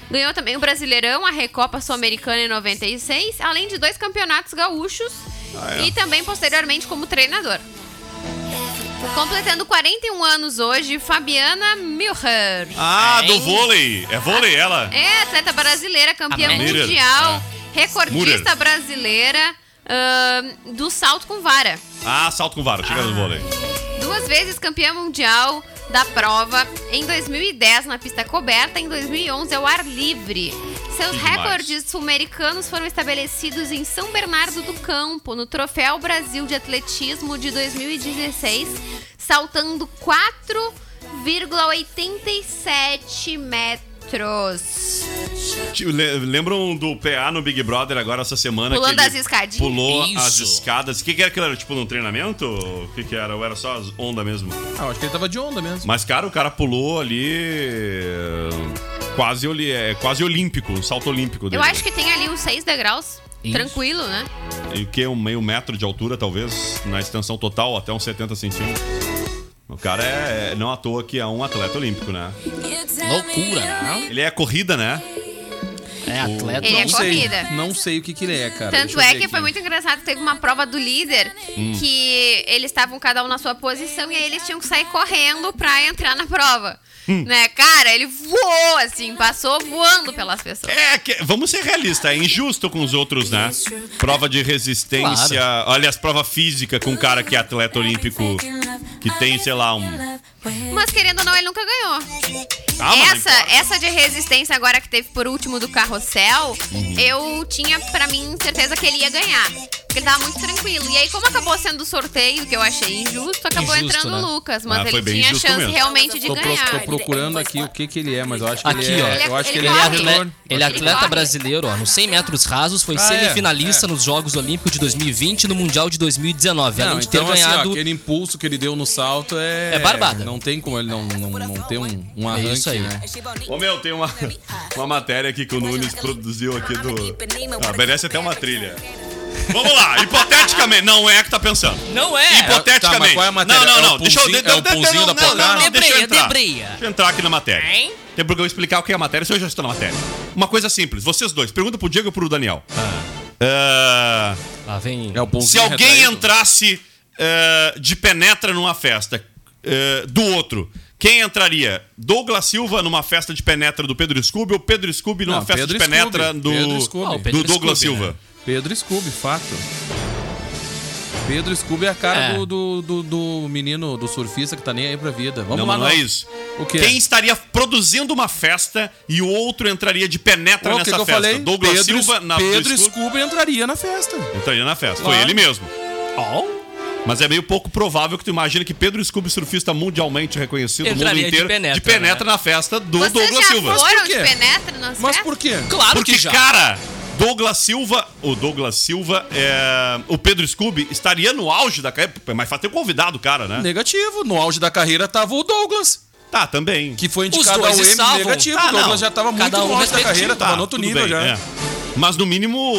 S3: Ganhou também o Brasileirão, a Recopa Sul-Americana em 96, além de dois campeonatos gaúchos
S1: Ah, é.
S3: e também posteriormente como treinador. Completando 41 anos hoje, Fabiana Milher.
S1: Ah, do vôlei. É vôlei ela?
S3: É atleta brasileira, campeã mundial,
S1: É.
S3: recordista brasileira ahn, do salto com vara.
S1: Ah, salto com vara, chega do vôlei.
S3: Duas vezes campeã mundial da prova, em 2010 na pista coberta, em 2011 ao ar livre. Seus
S1: demais.
S3: recordes sul-americanos foram estabelecidos em São Bernardo do Campo, no Troféu Brasil de Atletismo de 2016, saltando 4,87 metros.
S1: Le- Lembram do PA no Big Brother agora essa semana?
S3: Pulando
S1: que ele
S3: as escadinhas?
S1: Pulou
S4: Isso.
S1: as escadas. O que, que era aquilo? Era tipo num treinamento? O que, que era? Ou era só as onda mesmo?
S2: Ah, acho que ele tava de onda mesmo.
S1: Mas, cara, o cara pulou ali. Quase, é, quase olímpico, um salto olímpico dele.
S3: Eu acho que tem ali uns 6 degraus.
S4: Isso.
S3: Tranquilo, né?
S1: E o que? Um meio metro de altura, talvez, na extensão total, até uns 70 centímetros. O cara é, é não à toa que é um atleta olímpico, né?
S4: Loucura, né?
S1: Ele é corrida, né?
S4: É atleta.
S3: Ele é
S2: não sei.
S3: corrida.
S2: Não sei o que, que ele é, cara.
S3: Tanto é que foi
S2: aqui.
S3: muito engraçado. Teve uma prova do líder
S1: Hum.
S3: que eles estavam cada um na sua posição e aí eles tinham que sair correndo pra entrar na prova.
S1: Hum.
S3: Né, cara, ele voou assim, passou voando pelas pessoas.
S1: É, que, vamos ser realistas, é injusto com os outros, né? Prova de resistência, olha as prova física com um cara que é atleta olímpico, que tem, sei lá, um
S3: Mas querendo ou não, ele nunca ganhou.
S1: Ah, mas não
S3: essa,
S1: importa.
S3: essa de resistência agora que teve por último do carrossel,
S1: Uhum.
S3: eu tinha pra mim certeza que ele ia ganhar. Porque ele tava muito tranquilo. E aí, como acabou sendo sorteio, que eu achei injusto, acabou
S4: Injusto,
S3: entrando o
S4: né?
S3: Lucas. Mas
S1: Ah,
S3: ele tinha chance
S1: mesmo.
S3: realmente de
S2: Tô, pro-
S3: ganhar.
S2: tô procurando aqui o que que ele é, mas eu acho que
S4: Aqui,
S2: ele
S4: ó.
S2: é. Eu acho que ele,
S3: Ele
S2: é.
S4: Ele é, ele é
S3: Ele
S4: atleta
S3: corre.
S4: brasileiro, ó. Nos 100 metros rasos, foi
S2: Ah, é,
S4: semifinalista
S2: é.
S4: nos Jogos Olímpicos de 2020 e no Mundial de 2019.
S2: Não,
S4: além de ter
S2: então, assim, ó,
S4: ganhado.
S2: aquele impulso que ele deu no salto é.
S4: É barbada.
S2: Não tem como ele não, não, não ter um, um
S4: É
S2: arranque,
S4: isso aí.
S2: né?
S1: Ô meu, tem uma, uma matéria aqui que o Nunes produziu aqui do. Ah, merece até uma trilha. Vamos lá, hipoteticamente. Não é que tá pensando.
S4: Não é!
S2: Tá,
S1: Hipoteticamente.
S2: mas qual é a matéria?
S1: Não, não,
S2: É o
S1: não. Deixa eu. de-
S2: é o
S1: não,
S2: da
S1: não, não, não, deixa eu
S4: Debreia,
S1: entrar.
S4: debreia.
S1: Deixa eu entrar aqui na matéria.
S4: Hein?
S1: Tem porque eu explicar o que é a matéria, se eu já estou na matéria. Uma coisa simples, vocês dois, pergunta pro Diego e pro Daniel. Ah,
S4: Lá vem.
S2: É o
S1: se alguém
S2: retraído.
S1: entrasse ah, de penetra numa festa ah, do outro, quem entraria? Douglas Silva numa festa de penetra do Pedro Scooby ou Pedro Scooby numa
S2: Não,
S1: festa
S2: Pedro
S1: de penetra
S2: Scooby.
S1: do,
S2: Pedro Scooby.
S4: Ah, o
S1: do
S4: Pedro
S1: Douglas
S4: Scooby,
S1: Silva?
S4: né?
S2: Pedro Scooby, fato. Pedro Scooby é a cara
S4: É.
S2: do, do, do, do menino, do surfista que tá nem aí pra vida. Vamos
S1: não,
S2: lá,
S1: mas não é isso.
S2: O quê?
S1: Quem estaria produzindo uma festa e o outro entraria de penetra nessa
S2: que, que eu
S1: festa?
S2: falei?
S1: Douglas
S2: Pedro,
S1: Silva na
S2: Pedro
S1: Scooby
S2: Scooby entraria na festa.
S1: entraria na festa. Foi
S2: Claro.
S1: ele mesmo. Mas é meio pouco provável que tu imagine que Pedro Scooby, surfista mundialmente reconhecido no mundo
S4: Entraria de
S1: inteiro,
S4: penetra, né?
S1: na festa do
S3: Vocês
S1: Douglas
S3: já
S1: Silva.
S3: foram
S2: por
S3: de
S2: quê?
S3: penetra nas
S2: Mas por quê?
S4: Claro
S1: Porque,
S4: que já.
S1: cara, Douglas Silva, o Douglas Silva, é, o Pedro Scooby estaria no auge da carreira. É mais fácil ter convidado o cara, né?
S2: Negativo. No auge da carreira tava o Douglas,
S1: Tá, também.
S2: que foi
S4: Os
S2: indicado ao
S4: dois
S2: Emmy
S4: estavam.
S2: negativo.
S1: Ah,
S2: o Douglas
S1: não.
S2: já tava muito
S4: Cada um
S2: no auge da carreira, tava
S1: Tá,
S2: no outro nível
S1: bem,
S2: já.
S1: é. Mas no mínimo,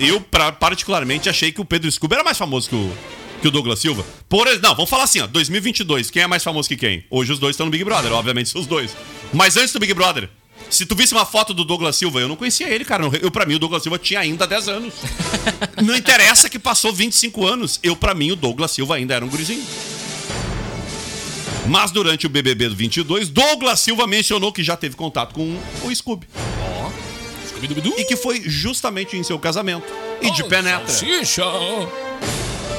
S1: eu pra- particularmente achei que o Pedro Scooby era mais famoso que o, que o Douglas Silva. Por não, vamos falar assim, ó, 2022, quem é mais famoso que quem? Hoje os dois estão no Big Brother, obviamente são os dois. Mas antes do Big Brother, se tu visse uma foto do Douglas Silva, eu não conhecia ele, cara. Eu, pra mim, o Douglas Silva tinha ainda 10 anos. não interessa que passou 25 anos. Eu, pra mim, o Douglas Silva ainda era um gurizinho. Mas durante o BBB do 22, Douglas Silva mencionou que já teve contato com o Scooby. E que foi justamente em seu casamento. E de penetra.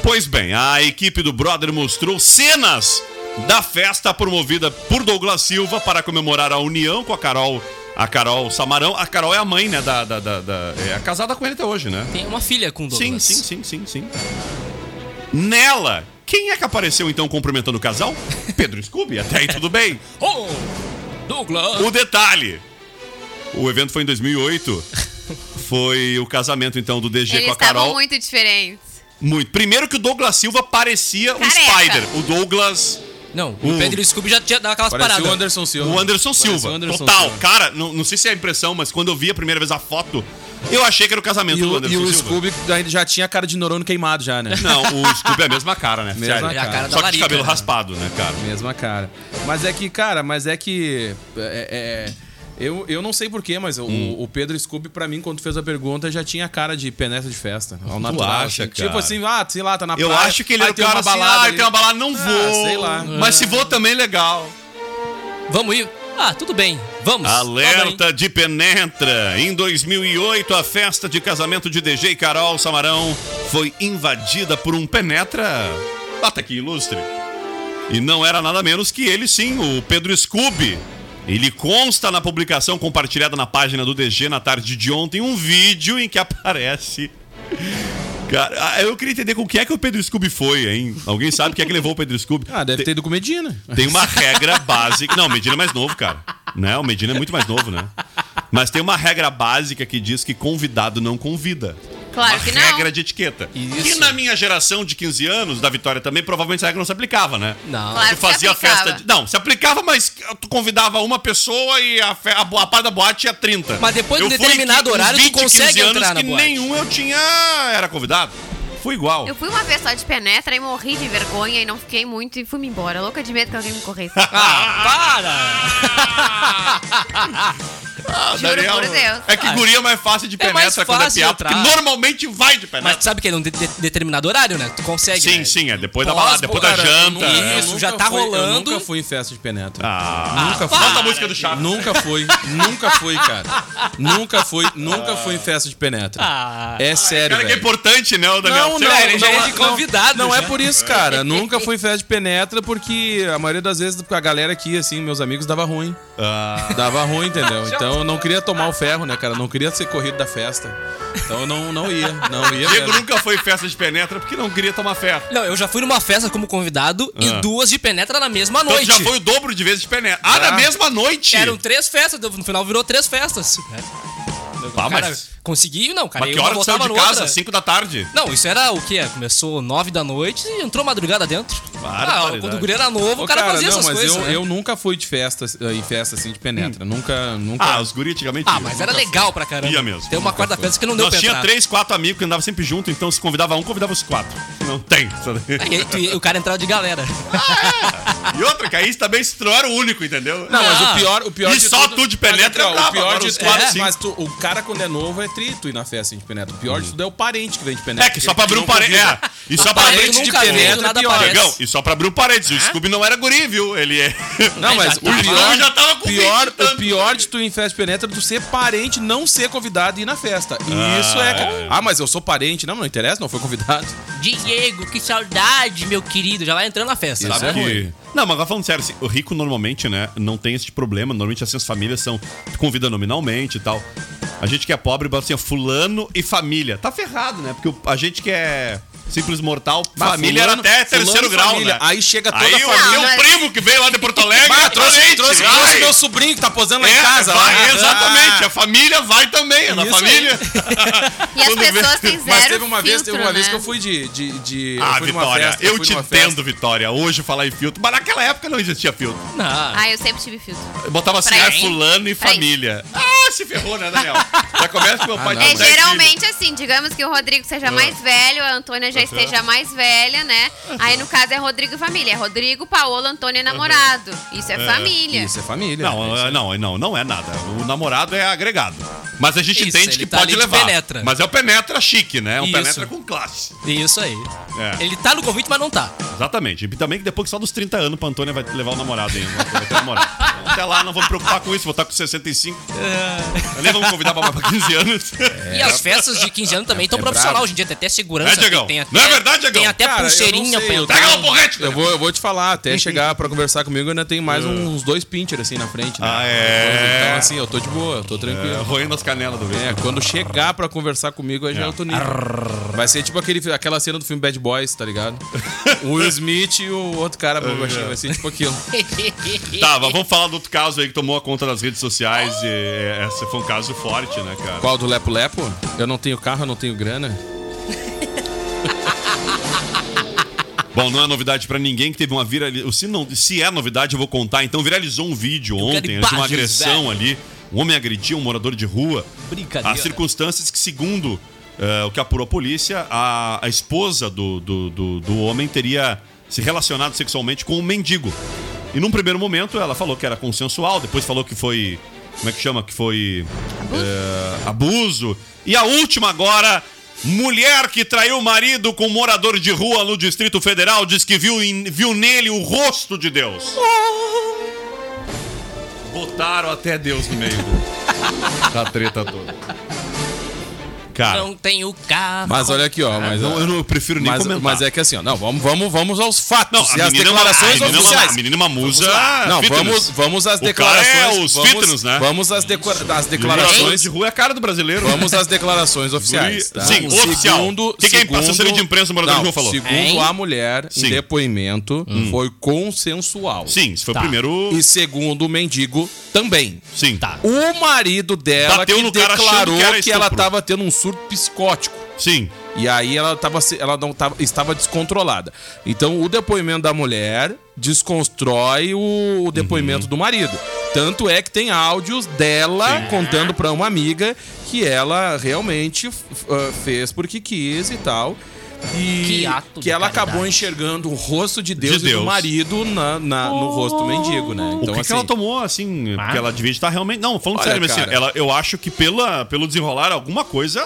S1: Pois bem, a equipe do Brother mostrou cenas da festa promovida por Douglas Silva para comemorar a união com a Carol. A Carol Samarão. A Carol é a mãe, né? Da, da, da, da- é casada com ele até hoje, né?
S4: Tem uma filha com o
S1: Sim,
S4: Douglas.
S1: sim, sim, sim, sim. Nela, quem é que apareceu então cumprimentando o casal? Pedro Scooby, até aí tudo bem.
S4: Oh, Douglas.
S1: O detalhe: o evento foi em 2008. Foi o casamento então do DG
S3: Eles
S1: com a
S3: estavam
S1: Carol.
S3: muito diferentes.
S1: Muito. Primeiro que o Douglas Silva parecia um
S3: Careca.
S1: Spider. O Douglas.
S4: Não, o
S1: O-
S4: Pedro Scooby já tinha dado aquelas
S2: Parecia
S4: paradas.
S2: o Anderson Silva.
S1: O Anderson Silva.
S2: o Anderson
S1: Total.
S2: Silva.
S1: Cara, não, não sei se é a impressão, mas quando eu vi a primeira vez a foto, eu achei que era o casamento
S2: E
S1: do
S2: o,
S1: Anderson
S2: e o
S1: Silva.
S2: Scooby ainda já tinha cara de neurônio queimado já, né?
S1: Não, o Scooby é a mesma cara, né?
S2: Mesma
S1: Sério.
S4: É a cara da
S1: Só que de cabelo
S4: né?
S1: raspado, né, cara?
S2: Mesma cara. Mas é que, cara, mas é que. é- é- eu, eu não sei porquê, mas o,
S1: Hum.
S2: o Pedro Scooby, pra mim, quando fez a pergunta, já tinha cara de penetra de festa. Ao natural.
S1: acha,
S2: assim.
S1: cara?
S2: Tipo assim, ah, sei lá, tá na
S1: Eu
S2: praia.
S1: acho que ele era o
S2: tem
S1: cara
S2: uma
S1: assim,
S2: balada
S1: ah,
S2: ali.
S1: tem uma balada, não
S2: Ah,
S1: vou.
S2: sei lá.
S1: Mas se vou também, legal.
S4: Vamos ir? Ah, tudo bem. Vamos.
S1: Alerta de penetra. Em 2008, a festa de casamento de e Carol Samarão foi invadida por um penetra. Até que ilustre. E não era nada menos que ele sim, o Pedro Scooby. Ele consta na publicação compartilhada na página do DG na tarde de ontem um vídeo em que aparece. Cara, ah, eu queria entender com que é que o Pedro Scooby foi, hein? Alguém sabe quem é que levou o Pedro Scooby?
S2: Ah, deve ter ido com Medina.
S1: Tem uma regra básica. Não, o Medina é mais novo, cara. Né? O Medina é muito mais novo, né? Mas tem uma regra básica que diz que convidado não convida.
S3: Claro
S1: uma
S3: que não.
S1: regra de etiqueta.
S4: Isso.
S1: Que na minha geração de 15 anos, da Vitória também, provavelmente essa regra não se aplicava, né?
S4: Não.
S3: Claro.
S1: Tu
S3: que
S1: fazia
S3: se aplicava.
S1: festa. De... Não, se aplicava, mas tu convidava uma pessoa e a, fe... a, bo- a parte da boate tinha 30.
S4: Mas depois de um
S1: Eu fui
S4: determinado
S1: com
S4: horário, tu
S1: 20, 15
S4: consegue
S1: anos
S4: entrar na
S1: que
S4: boate.
S1: nenhum eu tinha. Era convidado. Fui igual.
S3: Eu fui uma vez só de penetra e morri de vergonha e não fiquei muito e fui-me embora. Louca de medo que alguém me corresse.
S4: Ah, para!
S1: Ah,
S3: Juro
S1: Daniel,
S3: por Deus.
S1: É que
S4: Ah,
S1: guria é mais fácil de
S4: é mais
S1: penetra quando é piá, porque normalmente vai de
S4: Mas
S1: penetra.
S4: tu sabe que é num de- de- determinado horário, né? Tu consegue.
S1: Sim,
S4: né?
S1: sim, é depois da
S4: Pós-
S1: balada, depois da
S2: Cara, eu
S1: janta.
S2: nunca-
S4: Isso,
S2: nunca
S4: já tá
S2: fui-
S4: rolando.
S2: Eu nunca fui em festa de penetra.
S1: Ah,
S2: Nunca fui.
S1: Bota a música do Chaves.
S2: Nunca fui, nunca fui, cara. Nunca fui, nunca fui em festa de penetra.
S4: Ah.
S2: é sério,
S1: Cara, que é importante, né, o Daniel?
S2: Não,
S1: Sei
S2: não,
S4: ele já é de
S2: não,
S4: convidado,
S2: Não é por isso, cara. Nunca fui em festa de penetra porque a maioria das vezes a galera aqui, assim, meus amigos, dava ruim.
S1: Ah,
S2: Dava ruim, entendeu? Então eu não queria tomar o ferro, né, cara? Não queria ser corrido da festa. Então eu não, não ia, não ia
S1: Diego
S2: mesmo.
S1: nunca foi festa de penetra porque não queria tomar ferro.
S4: Não, eu já fui numa festa como convidado e duas de penetra na mesma
S1: Então
S4: noite.
S1: já foi o dobro de vezes de penetra. Ah, na
S2: Ah.
S1: mesma noite?
S4: Eram três festas, no final virou três festas.
S1: Ah,
S4: Cara,
S1: mas,
S4: consegui, não, cara.
S1: mas que hora tu saiu
S4: voltava
S1: de casa?
S4: outra.
S1: 5 da tarde.
S4: Não, isso era o quê? Começou nove da noite e entrou madrugada dentro. Ah,
S1: Barbaridade.
S4: quando o guri era novo,
S2: Ô,
S4: o cara, fazia
S2: não,
S4: essas
S2: mas
S4: coisas.
S2: eu,
S4: né?
S2: eu nunca fui de festa, em festa assim de penetra. Nunca, nunca.
S1: Ah, os guri antigamente
S4: Ah, mas era legal pra caramba.
S1: Ia mesmo.
S4: Tem uma quarta festa que não deu
S1: Nós
S4: pra
S1: tinha três, quatro amigos que andavam sempre junto, então se convidava um, convidava os quatro. Não tem. sabe?
S4: E, aí tu- o cara entrava de galera.
S1: E outra, que aí também se tu não era o único, entendeu?
S2: Não, mas
S4: Ah.
S2: o pior, o pior
S1: E só tu de penetra
S2: Mas, o pior de
S1: os
S2: tudo,
S1: quatro,
S2: é,
S1: sim.
S2: mas tu- o cara quando é novo é trito ir na festa de penetra. O pior de tudo é o parente que vem de penetra.
S1: É que só pra abrir um parede. É, e só pra abrir de penetra é pior. Negão, e só pra abrir um parede. O Scooby não era guri, viu? Ele é.
S2: Não, mas o
S4: tá.
S2: pior,
S1: Eu já tava com
S2: pior,
S1: 20 e tanto.
S2: o pior de tu ir em festa de penetra é tu ser parente, não ser convidado e ir na festa. E isso é.
S1: é.
S2: Ah, mas eu sou parente. Não, não interessa, não foi convidado.
S4: Diego, que saudade, meu querido. Já vai entrando na festa.
S2: Isso
S1: Sabe
S2: é
S1: que...
S2: ruim.
S1: Não, mas agora falando sério, assim, o rico normalmente, né, não tem esse problema. Normalmente assim, as famílias são. convida nominalmente e tal. A gente que é pobre, bota assim, fulano e família. Tá ferrado, né? Porque a gente que é simples mortal,
S2: Mas
S1: família
S2: fulano-
S1: era até terceiro grau,
S2: família.
S1: né?
S2: Aí chega toda
S1: Aí
S2: a
S1: o
S2: família.
S1: meu
S3: Mas-
S1: primo que veio lá de Porto Alegre.
S2: Ah, trouxe, trouxe,
S1: vai.
S2: trouxe meu sobrinho que tá posando lá
S1: É,
S2: em casa.
S1: vai,
S2: lá.
S1: exatamente.
S2: Ah.
S1: A família vai também, é da
S2: Isso
S1: família.
S3: E as pessoas têm zero
S2: Mas teve uma vez,
S3: filtro,
S2: teve uma vez
S3: né?
S2: que eu fui de. de, de eu
S1: Ah,
S2: fui numa
S1: Vitória,
S2: festa,
S1: eu
S2: fui
S1: te entendo, Vitória. Hoje falar em filtro, mas naquela época não existia filtro.
S4: Não.
S3: Ah, eu sempre tive filtro.
S1: Eu botava assim, ah, fulano e família. Ah, se ferrou, né, Daniel? Já começa com meu pai
S2: não,
S1: tem
S3: É, geralmente assim, digamos que o Rodrigo seja mais velho, a Antônia já esteja mais velha, né? Aí no caso é Rodrigo e família. É Rodrigo, Paola, Antônia e namorado. Isso é, família.
S2: Isso é família.
S1: Não, é- não, não, não é nada. O namorado é agregado. Mas a gente
S4: Isso,
S1: entende que
S4: tá
S1: pode
S4: ali de
S1: levar.
S4: penetra.
S1: Mas é o penetra chique, né? É um
S4: Isso.
S1: penetra com classe.
S4: Isso aí.
S1: É.
S4: Ele tá no convite, mas não tá.
S1: Exatamente. E também que depois que só dos 30 anos pra Antônia vai levar o namorado ainda. Vai ter namorado. Então, até lá não vou me preocupar com isso, vou estar com 65.
S4: É.
S1: Ali vamos convidar pra, pra 15 anos.
S4: E as festas de 15 anos também estão
S2: é
S4: profissional.
S2: brabo.
S4: Hoje em dia tem até segurança.
S1: É, Diegão?
S4: Tem até,
S1: Não é verdade, Diegão?
S4: Tem até
S2: Cara, eu
S4: pulseirinha
S2: sei,
S4: pra
S2: eu
S4: entrar.
S1: Pega uma porrete,
S2: Eu vou, eu vou te falar, até chegar pra conversar comigo, ainda tem mais uns dois pincher assim na frente. Né?
S1: Ah, é?
S2: Então, assim, eu tô de boa, eu tô
S1: É,
S2: tranquilo.
S1: roendo as canelas do
S2: É,
S1: velho.
S2: quando chegar pra conversar comigo, aí já é outro nível. Vai ser tipo aquele, aquela cena do filme Bad Boys, tá ligado? O Will Smith e o outro cara baixinho, vai ser tipo aquilo.
S1: Tá, mas vamos falar do outro caso aí que tomou a conta das redes sociais. E, é, esse foi um caso forte, né, cara?
S2: Qual do Lepo Lepo? Eu não tenho carro, eu não tenho grana.
S1: Bom, não é novidade pra ninguém que teve uma viralização. Se, não, se é novidade, eu vou contar. Então, viralizou um vídeo ontem
S4: quero
S1: de uma agressão ali. Um homem agrediu um morador de rua.
S4: Brincadeira.
S1: As circunstâncias que, segundo eh, o que apurou a polícia, a, a esposa do, do, do, do homem teria se relacionado sexualmente com um mendigo. E num primeiro momento ela falou que era consensual, depois falou que foi. Como é que chama? Que foi. eh, abuso. E a última agora. Mulher que traiu o marido com um morador de rua no Distrito Federal diz que viu, viu nele o rosto de Deus. Botaram até Deus no meio da treta toda. Cara,
S4: Não tenho carro.
S2: Mas olha aqui, ó. Mas,
S1: não, eu não prefiro nem
S2: mas,
S1: comentar.
S2: mas é que assim, ó. Não, vamos, vamos, vamos aos fatos
S1: Não,
S2: e as
S1: é uma-
S2: declarações
S1: é uma-
S2: oficiais.
S1: A menina é uma musa.
S2: Não,
S1: fitness.
S2: vamos, vamos às
S1: O cara
S2: declarações.
S1: é os
S2: vamos,
S1: fitness, né?
S2: Vamos às, decora- às
S1: Morador
S2: declarações.
S1: de rua é a cara do brasileiro.
S2: Vamos às declarações oficiais. Tá?
S1: Sim, oficial.
S2: Segundo,
S1: O que que a assessoria de imprensa do morador
S2: não,
S1: de rua falou?
S2: Segundo
S4: Hein?
S2: a mulher,
S1: Sim.
S2: em depoimento, foi consensual.
S1: Sim, esse foi
S4: Tá.
S1: o primeiro.
S2: E segundo o mendigo, também.
S1: Sim.
S4: Tá.
S2: O marido dela
S1: Bateu
S2: que declarou
S1: que
S2: que ela estava tendo um surto psicótico.
S1: Sim.
S2: E aí ela, tava, ela não tava, estava descontrolada. Então o depoimento da mulher desconstrói o, o depoimento
S1: Uhum.
S2: do marido. Tanto é que tem áudios dela contando pra uma amiga que ela realmente ah, fez porque quis e tal. E
S4: Que ato de
S2: ela
S4: caridade.
S2: acabou enxergando o rosto de Deus,
S1: De
S2: e do
S1: Deus.
S2: marido na, na- no rosto do mendigo, né?
S1: o que, que ela tomou, assim, porque ela devia estar realmente. Não, falando
S2: Olha,
S1: sério, mas assim, ela, eu acho que pela, pelo desenrolar, alguma coisa.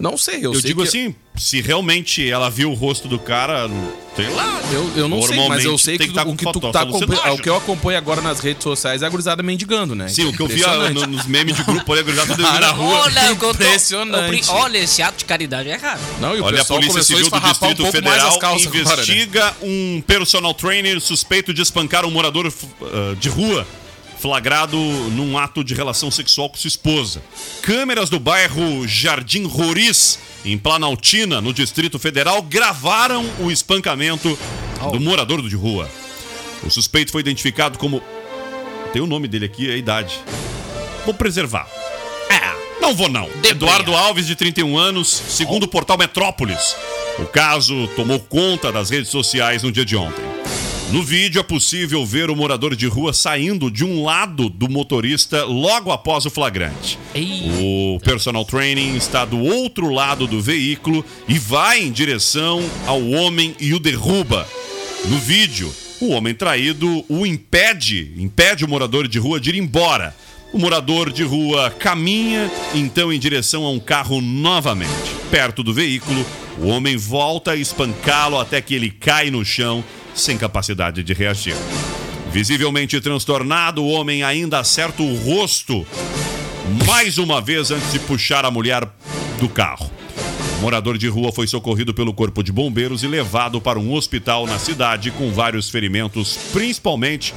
S2: Não sei, eu,
S1: Eu,
S2: sei
S1: digo
S2: que-
S1: assim, se realmente ela viu o rosto do cara, sei lá.
S2: Eu, eu não sei, mas eu sei que,
S1: que tá
S2: o,
S1: com
S2: que tu
S1: foto-
S2: tá acompanha- o que eu acompanho agora nas redes sociais é a gurizada mendigando, né?
S1: Sim, o que eu vi
S2: Impressionante.
S1: no- nos memes de grupo ali, a gurizada tudo na rua.
S4: Olha, o que eu tô-
S2: Impressionante.
S4: eu- Olha, esse ato de caridade é errado.
S2: Não, e o
S1: Olha, a Polícia
S2: a
S1: Civil do
S2: um
S1: Distrito
S2: mais
S1: Federal
S2: calças agora, né?
S1: investiga um personal trainer suspeito de espancar um morador ah, de rua flagrado num ato de relação sexual com sua esposa. Câmeras do bairro Jardim Roriz, em Planaltina, no Distrito Federal, gravaram o espancamento do morador de rua. O suspeito foi identificado como. Tem o nome dele aqui, a idade. Vou preservar. É, não vou não. Eduardo Alves, de 31 anos, segundo o portal Metrópolis. O caso tomou conta das redes sociais no dia de ontem. No vídeo é possível ver o morador de rua saindo de um lado do motorista logo após o flagrante. O personal training está do outro lado do veículo e vai em direção ao homem e o derruba. No vídeo, o homem traído o impede, impede o morador de rua de ir embora. O morador de rua caminha então em direção a um carro novamente. Perto do veículo, o homem volta a espancá-lo até que ele cai no chão sem capacidade de reagir. Visivelmente transtornado, o homem ainda acerta o rosto mais uma vez antes de puxar a mulher do carro. O morador de rua foi socorrido pelo corpo de bombeiros e levado para um hospital na cidade com vários ferimentos, principalmente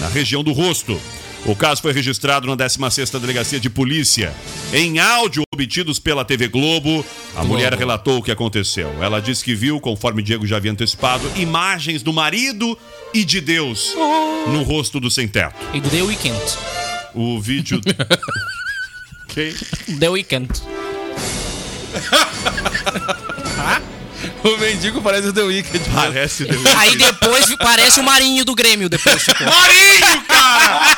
S1: na região do rosto. O caso foi registrado na 16ª Delegacia de Polícia. Em áudio obtidos pela TV Globo, a mulher relatou o que aconteceu. Ela disse que viu, conforme Diego já havia antecipado, imagens do marido e de Deus no rosto do sem-teto.
S4: E do The Weeknd.
S1: O vídeo... Ok.
S4: The Weeknd.
S2: O mendigo parece o The Weeknd.
S1: Parece Deus.
S4: Aí depois parece o Marinho do Grêmio depois. ficou.
S1: Marinho, cara!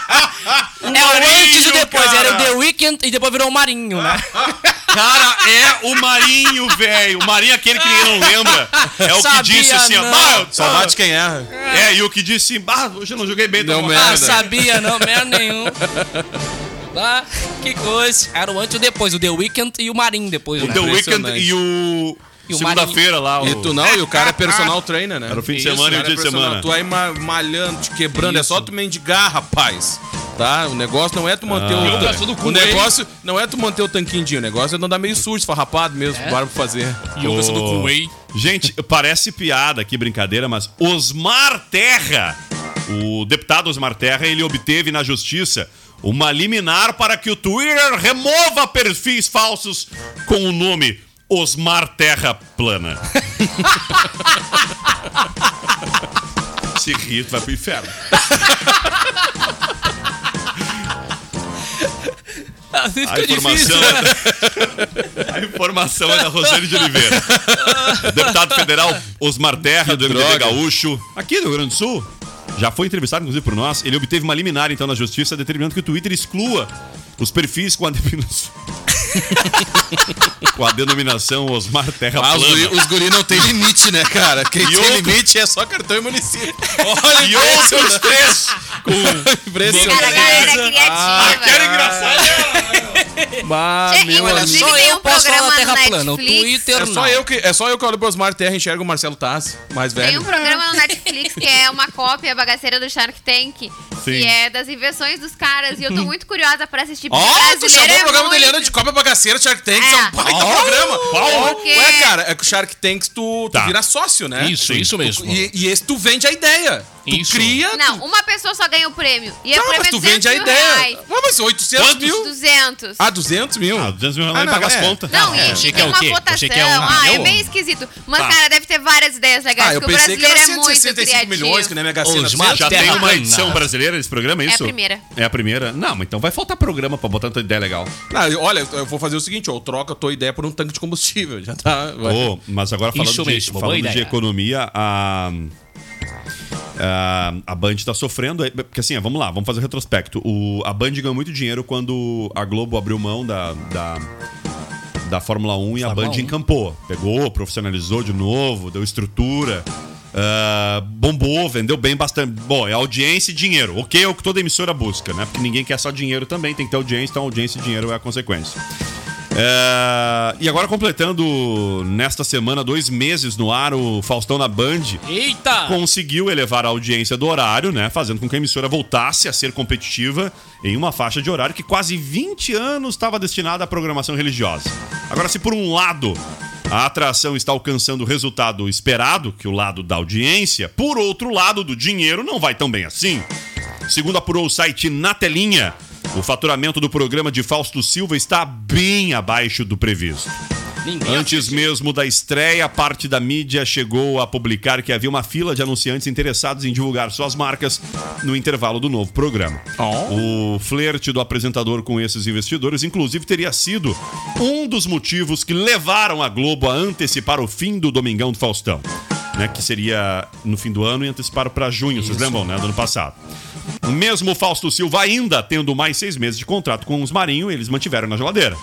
S4: É o antes e o
S1: Marinho,
S4: depois. Era o
S1: cara.
S4: The Weeknd e depois virou o Marinho, né?
S1: Cara, é o Marinho, velho. O Marinho é aquele que ninguém não lembra. É o que
S4: Sabia
S1: disse assim,
S4: não.
S1: "Bah, eu-
S2: Só bate quem erra.
S1: É, e o que disse, bah, hoje eu não joguei bem, tá
S2: merda.
S4: Ah, sabia não, merda nenhum. Ah, que coisa. Era o antes e o depois. O The Weeknd e o Marinho depois,
S1: O
S4: né?
S1: The Weeknd e o.
S4: E o
S1: Segunda-feira lá. O...
S2: E tu não, e o cara é personal trainer, né?
S1: Era o fim de
S2: Isso,
S1: semana e o
S2: cara é
S1: dia de semana.
S2: Tu aí ma- malhando, te quebrando, é só tu mendigar, rapaz. Tá? O negócio não é tu manter
S1: Ah.
S4: Tá
S2: o. O negócio não é tu manter o tanquinho, o negócio é não dar meio sujo, esfarrapado mesmo,
S4: É?
S2: pra fazer.
S4: E com
S1: Ô,
S4: whey.
S1: Gente, parece piada aqui, brincadeira, mas Osmar Terra, o deputado Osmar Terra, ele obteve na justiça uma liminar para que o Twitter remova perfis falsos com o nome Osmar Terra Plana. Se rir, tu vai pro inferno.
S4: Ah,
S1: A
S4: fica difícil.
S1: informação,
S4: né?
S1: é da... a informação é da Rosane de Oliveira. Deputado federal Osmar Terra, do MDB. Gaúcho, aqui do Rio Grande do Sul, já foi entrevistado, inclusive, por nós. Ele obteve uma liminar, então, na justiça, determinando que o Twitter exclua os perfis com a denominação. com a denominação Osmar Terra
S2: Ah, os guri,
S1: Plana.
S2: os guri não tem limite, né, cara? Quem
S1: E
S2: tem
S1: outro-
S2: limite é só cartão e município. Olha,
S1: E outros três com.
S2: impressionante.
S3: Cara, a galera criativa.
S1: Ah, que era engraçado!
S2: Bah, meu
S3: inclusive,
S2: amigo.
S4: Só
S3: tem
S4: eu
S3: um
S4: posso falar na Terra plana. O. Twitter
S2: É
S4: não.
S2: só, eu que, é só eu que olho pro Osmar Terra e enxergo o Marcelo Tassi, mais
S3: Tem
S2: velho.
S3: um programa no Netflix que é uma cópia bagaceira do Shark Tank.
S1: Sim.
S3: Que é das invenções dos caras. E eu tô muito curiosa pra assistir.
S2: Ó,
S3: porque
S2: tu chamou
S3: é
S2: o programa
S3: muito...
S2: da Eliana de Copa Bagaceira, Shark Tank,
S3: É.
S2: isso é um baita
S4: Ó,
S2: programa. Ó,
S3: porque-
S2: Ué, cara, é que o Shark Tanks tu, tu
S1: Tá.
S2: vira sócio, né?
S4: Isso, isso mesmo.
S2: E, e esse tu vende a ideia. Tu
S4: Isso.
S2: cria...
S3: Não,
S2: tu...
S3: uma pessoa só ganha o prêmio. E é
S2: Não,
S3: prêmio
S2: mas
S3: é
S2: tu
S3: 200
S2: vende a ideia.
S3: reais.
S2: Ué, mas 800
S1: Quantos?
S2: mil?
S3: 200.
S2: Ah, 200 mil?
S1: Ah, 200 mil
S2: Ah,
S1: reais
S2: não,
S1: paga as
S2: é.
S1: contas.
S3: Não,
S4: É,
S3: e
S4: achei que
S3: tem
S4: é o
S3: uma
S4: quê?
S3: votação.
S4: Achei que é um
S3: ah, é bem esquisito. Mas,
S1: Tá.
S3: cara, deve ter várias ideias legais.
S2: Ah, eu
S3: porque o brasileiro é muito
S2: 165
S3: criativo.
S2: milhões, que nem a Mega Sena.
S1: Já tem uma edição brasileira desse programa, é isso?
S3: a primeira.
S1: É a primeira? Não, mas então vai faltar programa pra botar tanta ideia legal.
S2: Não, eu- olha, eu vou fazer o seguinte, ó, eu troco a tua ideia por um tanque de combustível, já tá...
S1: Ô, mas agora falando, de, falando de economia, a, a, a Band tá sofrendo. Porque assim, vamos lá, vamos fazer o retrospecto. O, a Band ganhou muito dinheiro quando a Globo abriu mão da, da, da Fórmula 1 e a Band
S4: 1.
S1: encampou. Pegou, profissionalizou de novo, deu estrutura. ah, bombou, vendeu bem bastante. Bom, é audiência e dinheiro. Ok, é o que toda emissora busca, né? Porque ninguém quer só dinheiro também, tem que ter audiência, então audiência e dinheiro é a consequência. É, e agora completando nesta semana dois meses no ar o Faustão na Band
S4: Eita!
S1: conseguiu elevar a audiência do horário, né, fazendo com que a emissora voltasse a ser competitiva em uma faixa de horário que quase 20 anos estava destinada à programação religiosa. Agora, se por um lado a atração está alcançando o resultado esperado, que o lado da audiência, por outro lado do dinheiro não vai tão bem assim. Segundo apurou o site Na Telinha, o faturamento do programa de Fausto Silva está bem abaixo do previsto.
S4: Ninguém
S1: Antes mesmo da estreia, parte da mídia chegou a publicar que havia uma fila de anunciantes interessados em divulgar suas marcas no intervalo do novo programa. O flerte do apresentador com esses investidores, inclusive, teria sido um dos motivos que levaram a Globo a antecipar o fim do Domingão do Faustão. Né, que seria no fim do ano e anteciparam para junho, vocês lembram, né? Do ano passado. Mesmo Fausto Silva ainda tendo mais seis meses de contrato com os Marinho, eles mantiveram na geladeira.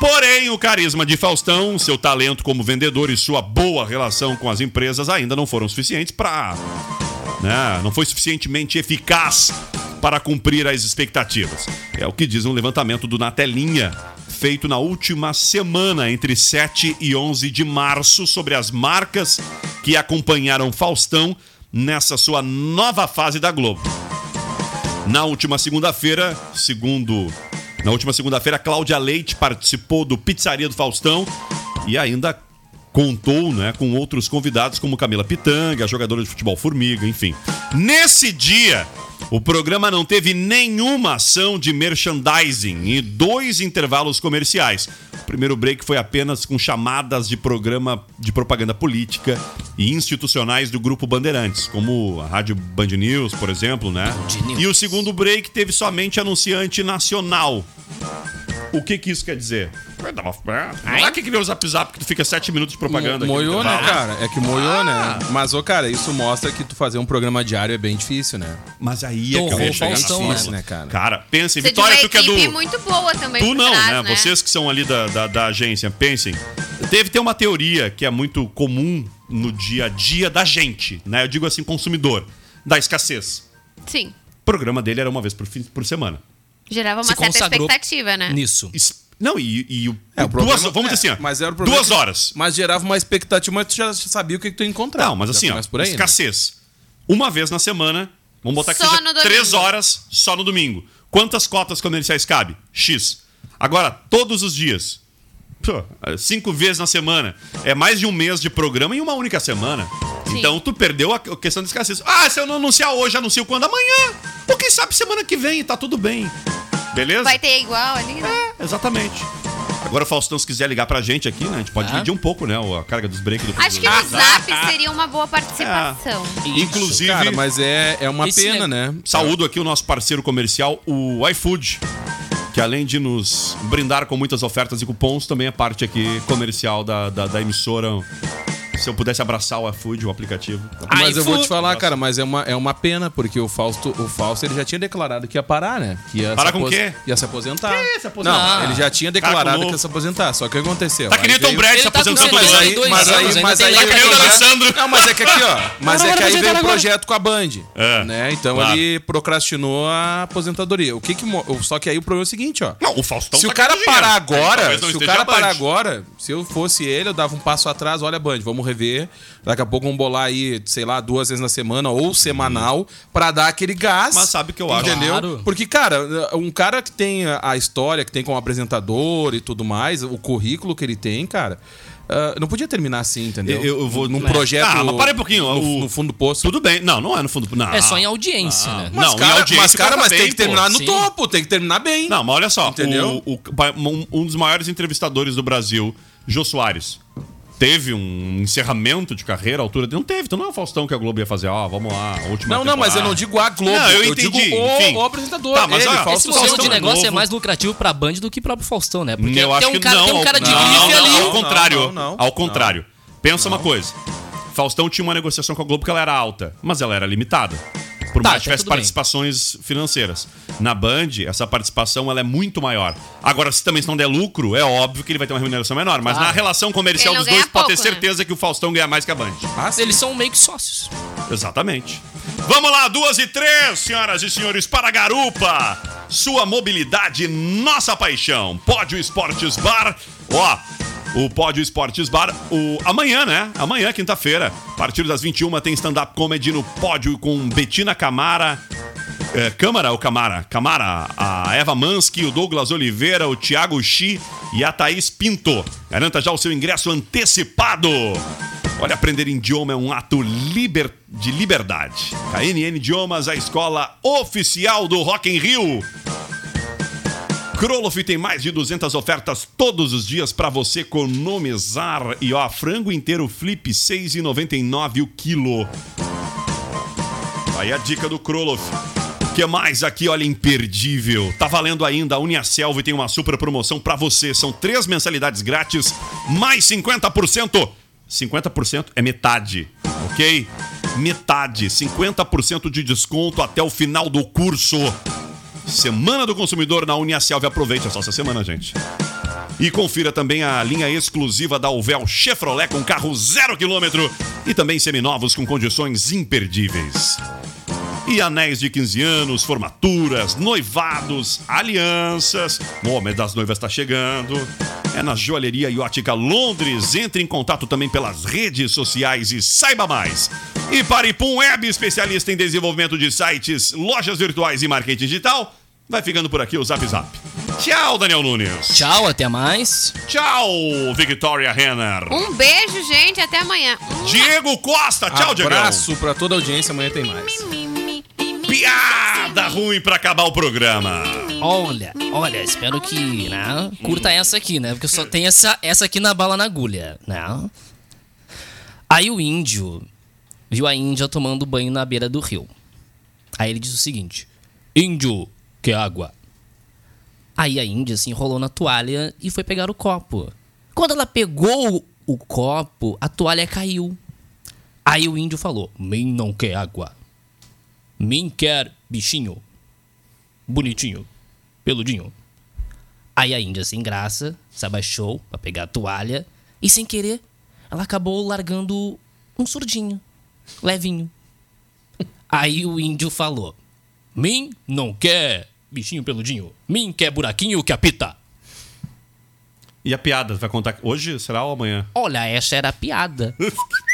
S1: Porém, o carisma de Faustão, seu talento como vendedor e sua boa relação com as empresas ainda não foram suficientes para. Né, não foi suficientemente eficaz para cumprir as expectativas. É o que diz um levantamento do Na Telinha, feito na última semana, entre 7 e 11 de março, sobre as marcas que acompanharam Faustão nessa sua nova fase da Globo. Na última segunda-feira, segundo. Na última segunda-feira, Cláudia Leite participou do Pizzaria do Faustão e ainda contou né, com outros convidados como Camila Pitanga, jogadora de futebol Formiga, enfim. Nesse dia, o programa não teve nenhuma ação de merchandising e dois intervalos comerciais. O primeiro break foi apenas com chamadas de programa de propaganda política e institucionais do grupo Bandeirantes, como a Rádio Band News, por exemplo, né? E o segundo break teve somente anunciante nacional. O que que isso quer dizer? Não é que nem o Zap Zap que tu fica sete minutos de propaganda.
S2: Moiou, né, cara? É que moiou, né? Mas, ô, cara, isso mostra que tu fazer um programa diário é bem difícil, né?
S1: Mas aí é que eu
S4: Torrou
S1: ia chegar
S4: Faustão,
S1: na
S4: né?
S1: fila.
S2: né, cara?
S1: Cara, pensem,
S3: Você
S1: Vitória, tu que é do.
S3: muito boa também
S1: Tu não,
S3: trás,
S1: né? Vocês que são ali da, da, da agência, pensem. Deve ter uma teoria que é muito comum no dia a dia da gente, né? Eu digo assim, consumidor, da escassez.
S3: Sim.
S1: O programa dele era uma vez por, fim- por semana.
S3: Gerava uma
S4: Se
S3: certa expectativa, né?
S4: Nisso.
S1: Es- Não, e, e o-
S2: É, o
S1: duas,
S2: problema-
S1: vamos
S2: é,
S1: dizer assim, ó,
S2: mas era o problema
S1: duas
S2: que-
S1: horas.
S2: Mas gerava uma expectativa, mas tu já sabia o que, que tu ia encontrar.
S1: Não, mas assim, ó,
S2: aí, né?
S1: escassez. Uma vez na semana, vamos botar que seja
S3: domingo.
S1: três horas só no domingo. Quantas cotas comerciais cabe? X. Agora, todos os dias. Pô, cinco vezes na semana. É mais de um mês de programa em uma única semana.
S3: Sim.
S1: Então tu perdeu a questão de escassez. Ah, se eu não anunciar hoje, anuncio quando? Amanhã. Ou quem sabe semana que vem, tá tudo bem. Beleza?
S3: Vai ter igual ali, né?
S1: Exatamente. Agora, Faustão, se quiser ligar pra gente aqui, né? A gente pode
S4: Ah.
S1: dividir um pouco, né? A carga dos breaks do
S3: Acho que no Zap seria uma boa participação.
S1: Inclusive,
S2: Cara, mas é, é uma pena,
S4: é-
S2: né?
S1: Saúdo aqui o nosso parceiro comercial, o iFood, que além de nos brindar com muitas ofertas e cupons, também é parte aqui comercial da, da, da emissora. Se eu pudesse abraçar o iFood, o aplicativo.
S2: Mas eu vou te falar, cara, mas é uma, é uma pena, porque o Fausto, o Fausto ele já tinha declarado que ia parar, né? Que ia
S1: Parar
S2: se
S1: com o quê?
S2: Ia se aposentar.
S1: Que se aposentar?
S2: Não, ele já tinha declarado que ia se aposentar. Só que o que aconteceu?
S1: Tá que nem
S2: Aí
S1: Tom Brady se
S4: tá com
S1: aposentando todo
S2: Mas aí,
S4: 52
S2: mas aí,
S4: anos,
S1: Tá que nem o. Alessandro.
S2: Não, mas é que aqui, ó. Mas é que aí veio o projeto com a Band.
S1: É,
S2: né? Então
S1: claro.
S2: ele procrastinou a aposentadoria. O que que. Só que aí o problema é o seguinte, ó.
S1: Não, o Faustão
S2: se
S1: tá
S2: o cara parar agora, se o cara parar agora, se eu fosse ele, eu dava um passo atrás, olha, Band, vamos rever. Daqui a pouco vamos bolar aí, sei lá, duas vezes na semana ou semanal pra dar aquele gás.
S1: Mas sabe o que eu acho?
S2: Entendeu?
S4: Claro.
S2: Porque, cara, um cara que tem a história, que tem como apresentador e tudo mais, o currículo que ele tem, cara. ah, não podia terminar assim, entendeu?
S1: Eu- eu vou-
S2: Num
S1: É.
S2: projeto.
S1: Ah, mas para um pouquinho,
S2: No,
S1: o-
S2: no fundo do poço.
S1: Tudo bem. Não, não é no fundo. Não.
S4: É só em audiência, né?
S2: Mas,
S1: Não, em
S2: cara,
S1: audiência
S2: mas, cara, mas
S1: bem,
S2: tem que
S1: pô.
S2: terminar no
S4: Sim.
S2: topo, tem que terminar bem.
S1: Não, mas olha só.
S2: Entendeu?
S1: O, o- um, um dos maiores entrevistadores do Brasil, Jô Soares, teve um encerramento de carreira à altura dele. Não teve, então não é o Faustão que a Globo ia fazer. Ó, vamos lá, a última
S2: Não, não, mas eu
S1: temporada.
S2: não digo a Globo.
S1: Não, eu
S2: digo
S1: entendi,
S2: o,
S1: enfim.
S2: o apresentador.
S1: Tá, mas
S2: ele, Fausto
S4: Esse modelo de
S1: é
S4: negócio é mais lucrativo pra Band do que próprio Faustão, né? Porque
S1: Eu acho
S4: tem um
S1: que
S4: cara,
S1: não.
S4: tem um cara de
S1: não,
S4: grife
S1: não,
S4: ali.
S1: Ao contrário.
S2: Não, não, não.
S1: ao contrário. Pensa uma coisa. Faustão tinha uma negociação com a Globo que ela era alta, mas ela era limitada. Por
S4: Tá,
S1: mais que
S4: até
S1: tivesse
S4: tudo bem.
S1: participações financeiras. Na Band, essa participação ela é muito maior. Agora, se também se não der lucro, é óbvio que ele vai ter uma remuneração menor. Mas
S4: Claro.
S1: na relação comercial dos dois,
S3: ganha
S1: pode ter
S3: pouco, né?
S1: certeza que o Faustão ganha mais que a Band.
S2: Ah.
S4: Eles são meio que sócios.
S1: Exatamente. Vamos lá, duas e três, senhoras e senhores, para a Garupa. Sua mobilidade, nossa paixão. Pódio Esportes Bar. Ó, o Pódio Esportes Bar, o, amanhã, né? Amanhã, quinta-feira, a partir das 21 tem stand-up comedy no pódio com Betina Camara. É, Câmara ou Camara? Camara, a Eva Mansky, o Douglas Oliveira, o Thiago Xi e a Thaís Pinto. Garanta já o seu ingresso antecipado. Olha, aprender idioma é um ato liber- de liberdade. KNN Idiomas, a escola oficial do Rock in Rio. Kroloff tem mais de 200 ofertas todos os dias para você economizar. E ó, frango inteiro flip 6,99 o quilo. Aí a dica do Kroloff. O que mais aqui, olha, imperdível. Tá valendo ainda, a Uniaselv tem uma super promoção pra você. São três mensalidades grátis, mais 50%. 50% é metade, ok? Metade, 50% de desconto até o final do curso. Semana do Consumidor na Uniaselv. Aproveite, só essa semana, gente. E confira também a linha exclusiva da Uvel Chevrolet com carro zero quilômetro e também seminovos com condições imperdíveis. E anéis de 15 anos, formaturas, noivados, alianças. O mês das noivas está chegando. É na Joalheria e Ótica Londres. Entre em contato também pelas redes sociais e saiba mais. E para Ipum Web, especialista em desenvolvimento de sites, lojas virtuais e marketing digital, vai ficando por aqui o Zap Zap. Tchau, Daniel Nunes.
S4: Tchau, até mais.
S1: Tchau, Victoria Renner.
S3: Um beijo, gente. Até amanhã.
S1: Diego Costa. Tchau, Diego.
S2: Abraço pra toda a audiência, amanhã tem mais.
S1: Piada ruim pra acabar o programa.
S4: Olha, olha, espero que, né? Curta essa aqui, né? Porque só tem essa, essa aqui na bala na agulha, né? Aí o índio viu a índia tomando banho na beira do rio. Aí ele disse o seguinte: Índio, que água? Aí a índia se enrolou na toalha e foi pegar o copo. Quando ela pegou o copo, a toalha caiu. Aí o índio falou: Mim não quer água. Mim quer bichinho. Bonitinho. Peludinho. Aí a índia, sem graça, se abaixou pra pegar a toalha e, sem querer, ela acabou largando um surdinho. Levinho. Aí o índio falou: Mim não quer bichinho peludinho. Mim quer buraquinho que apita.
S1: E a piada, vai contar hoje? Será ou amanhã?
S4: Olha, essa era a piada.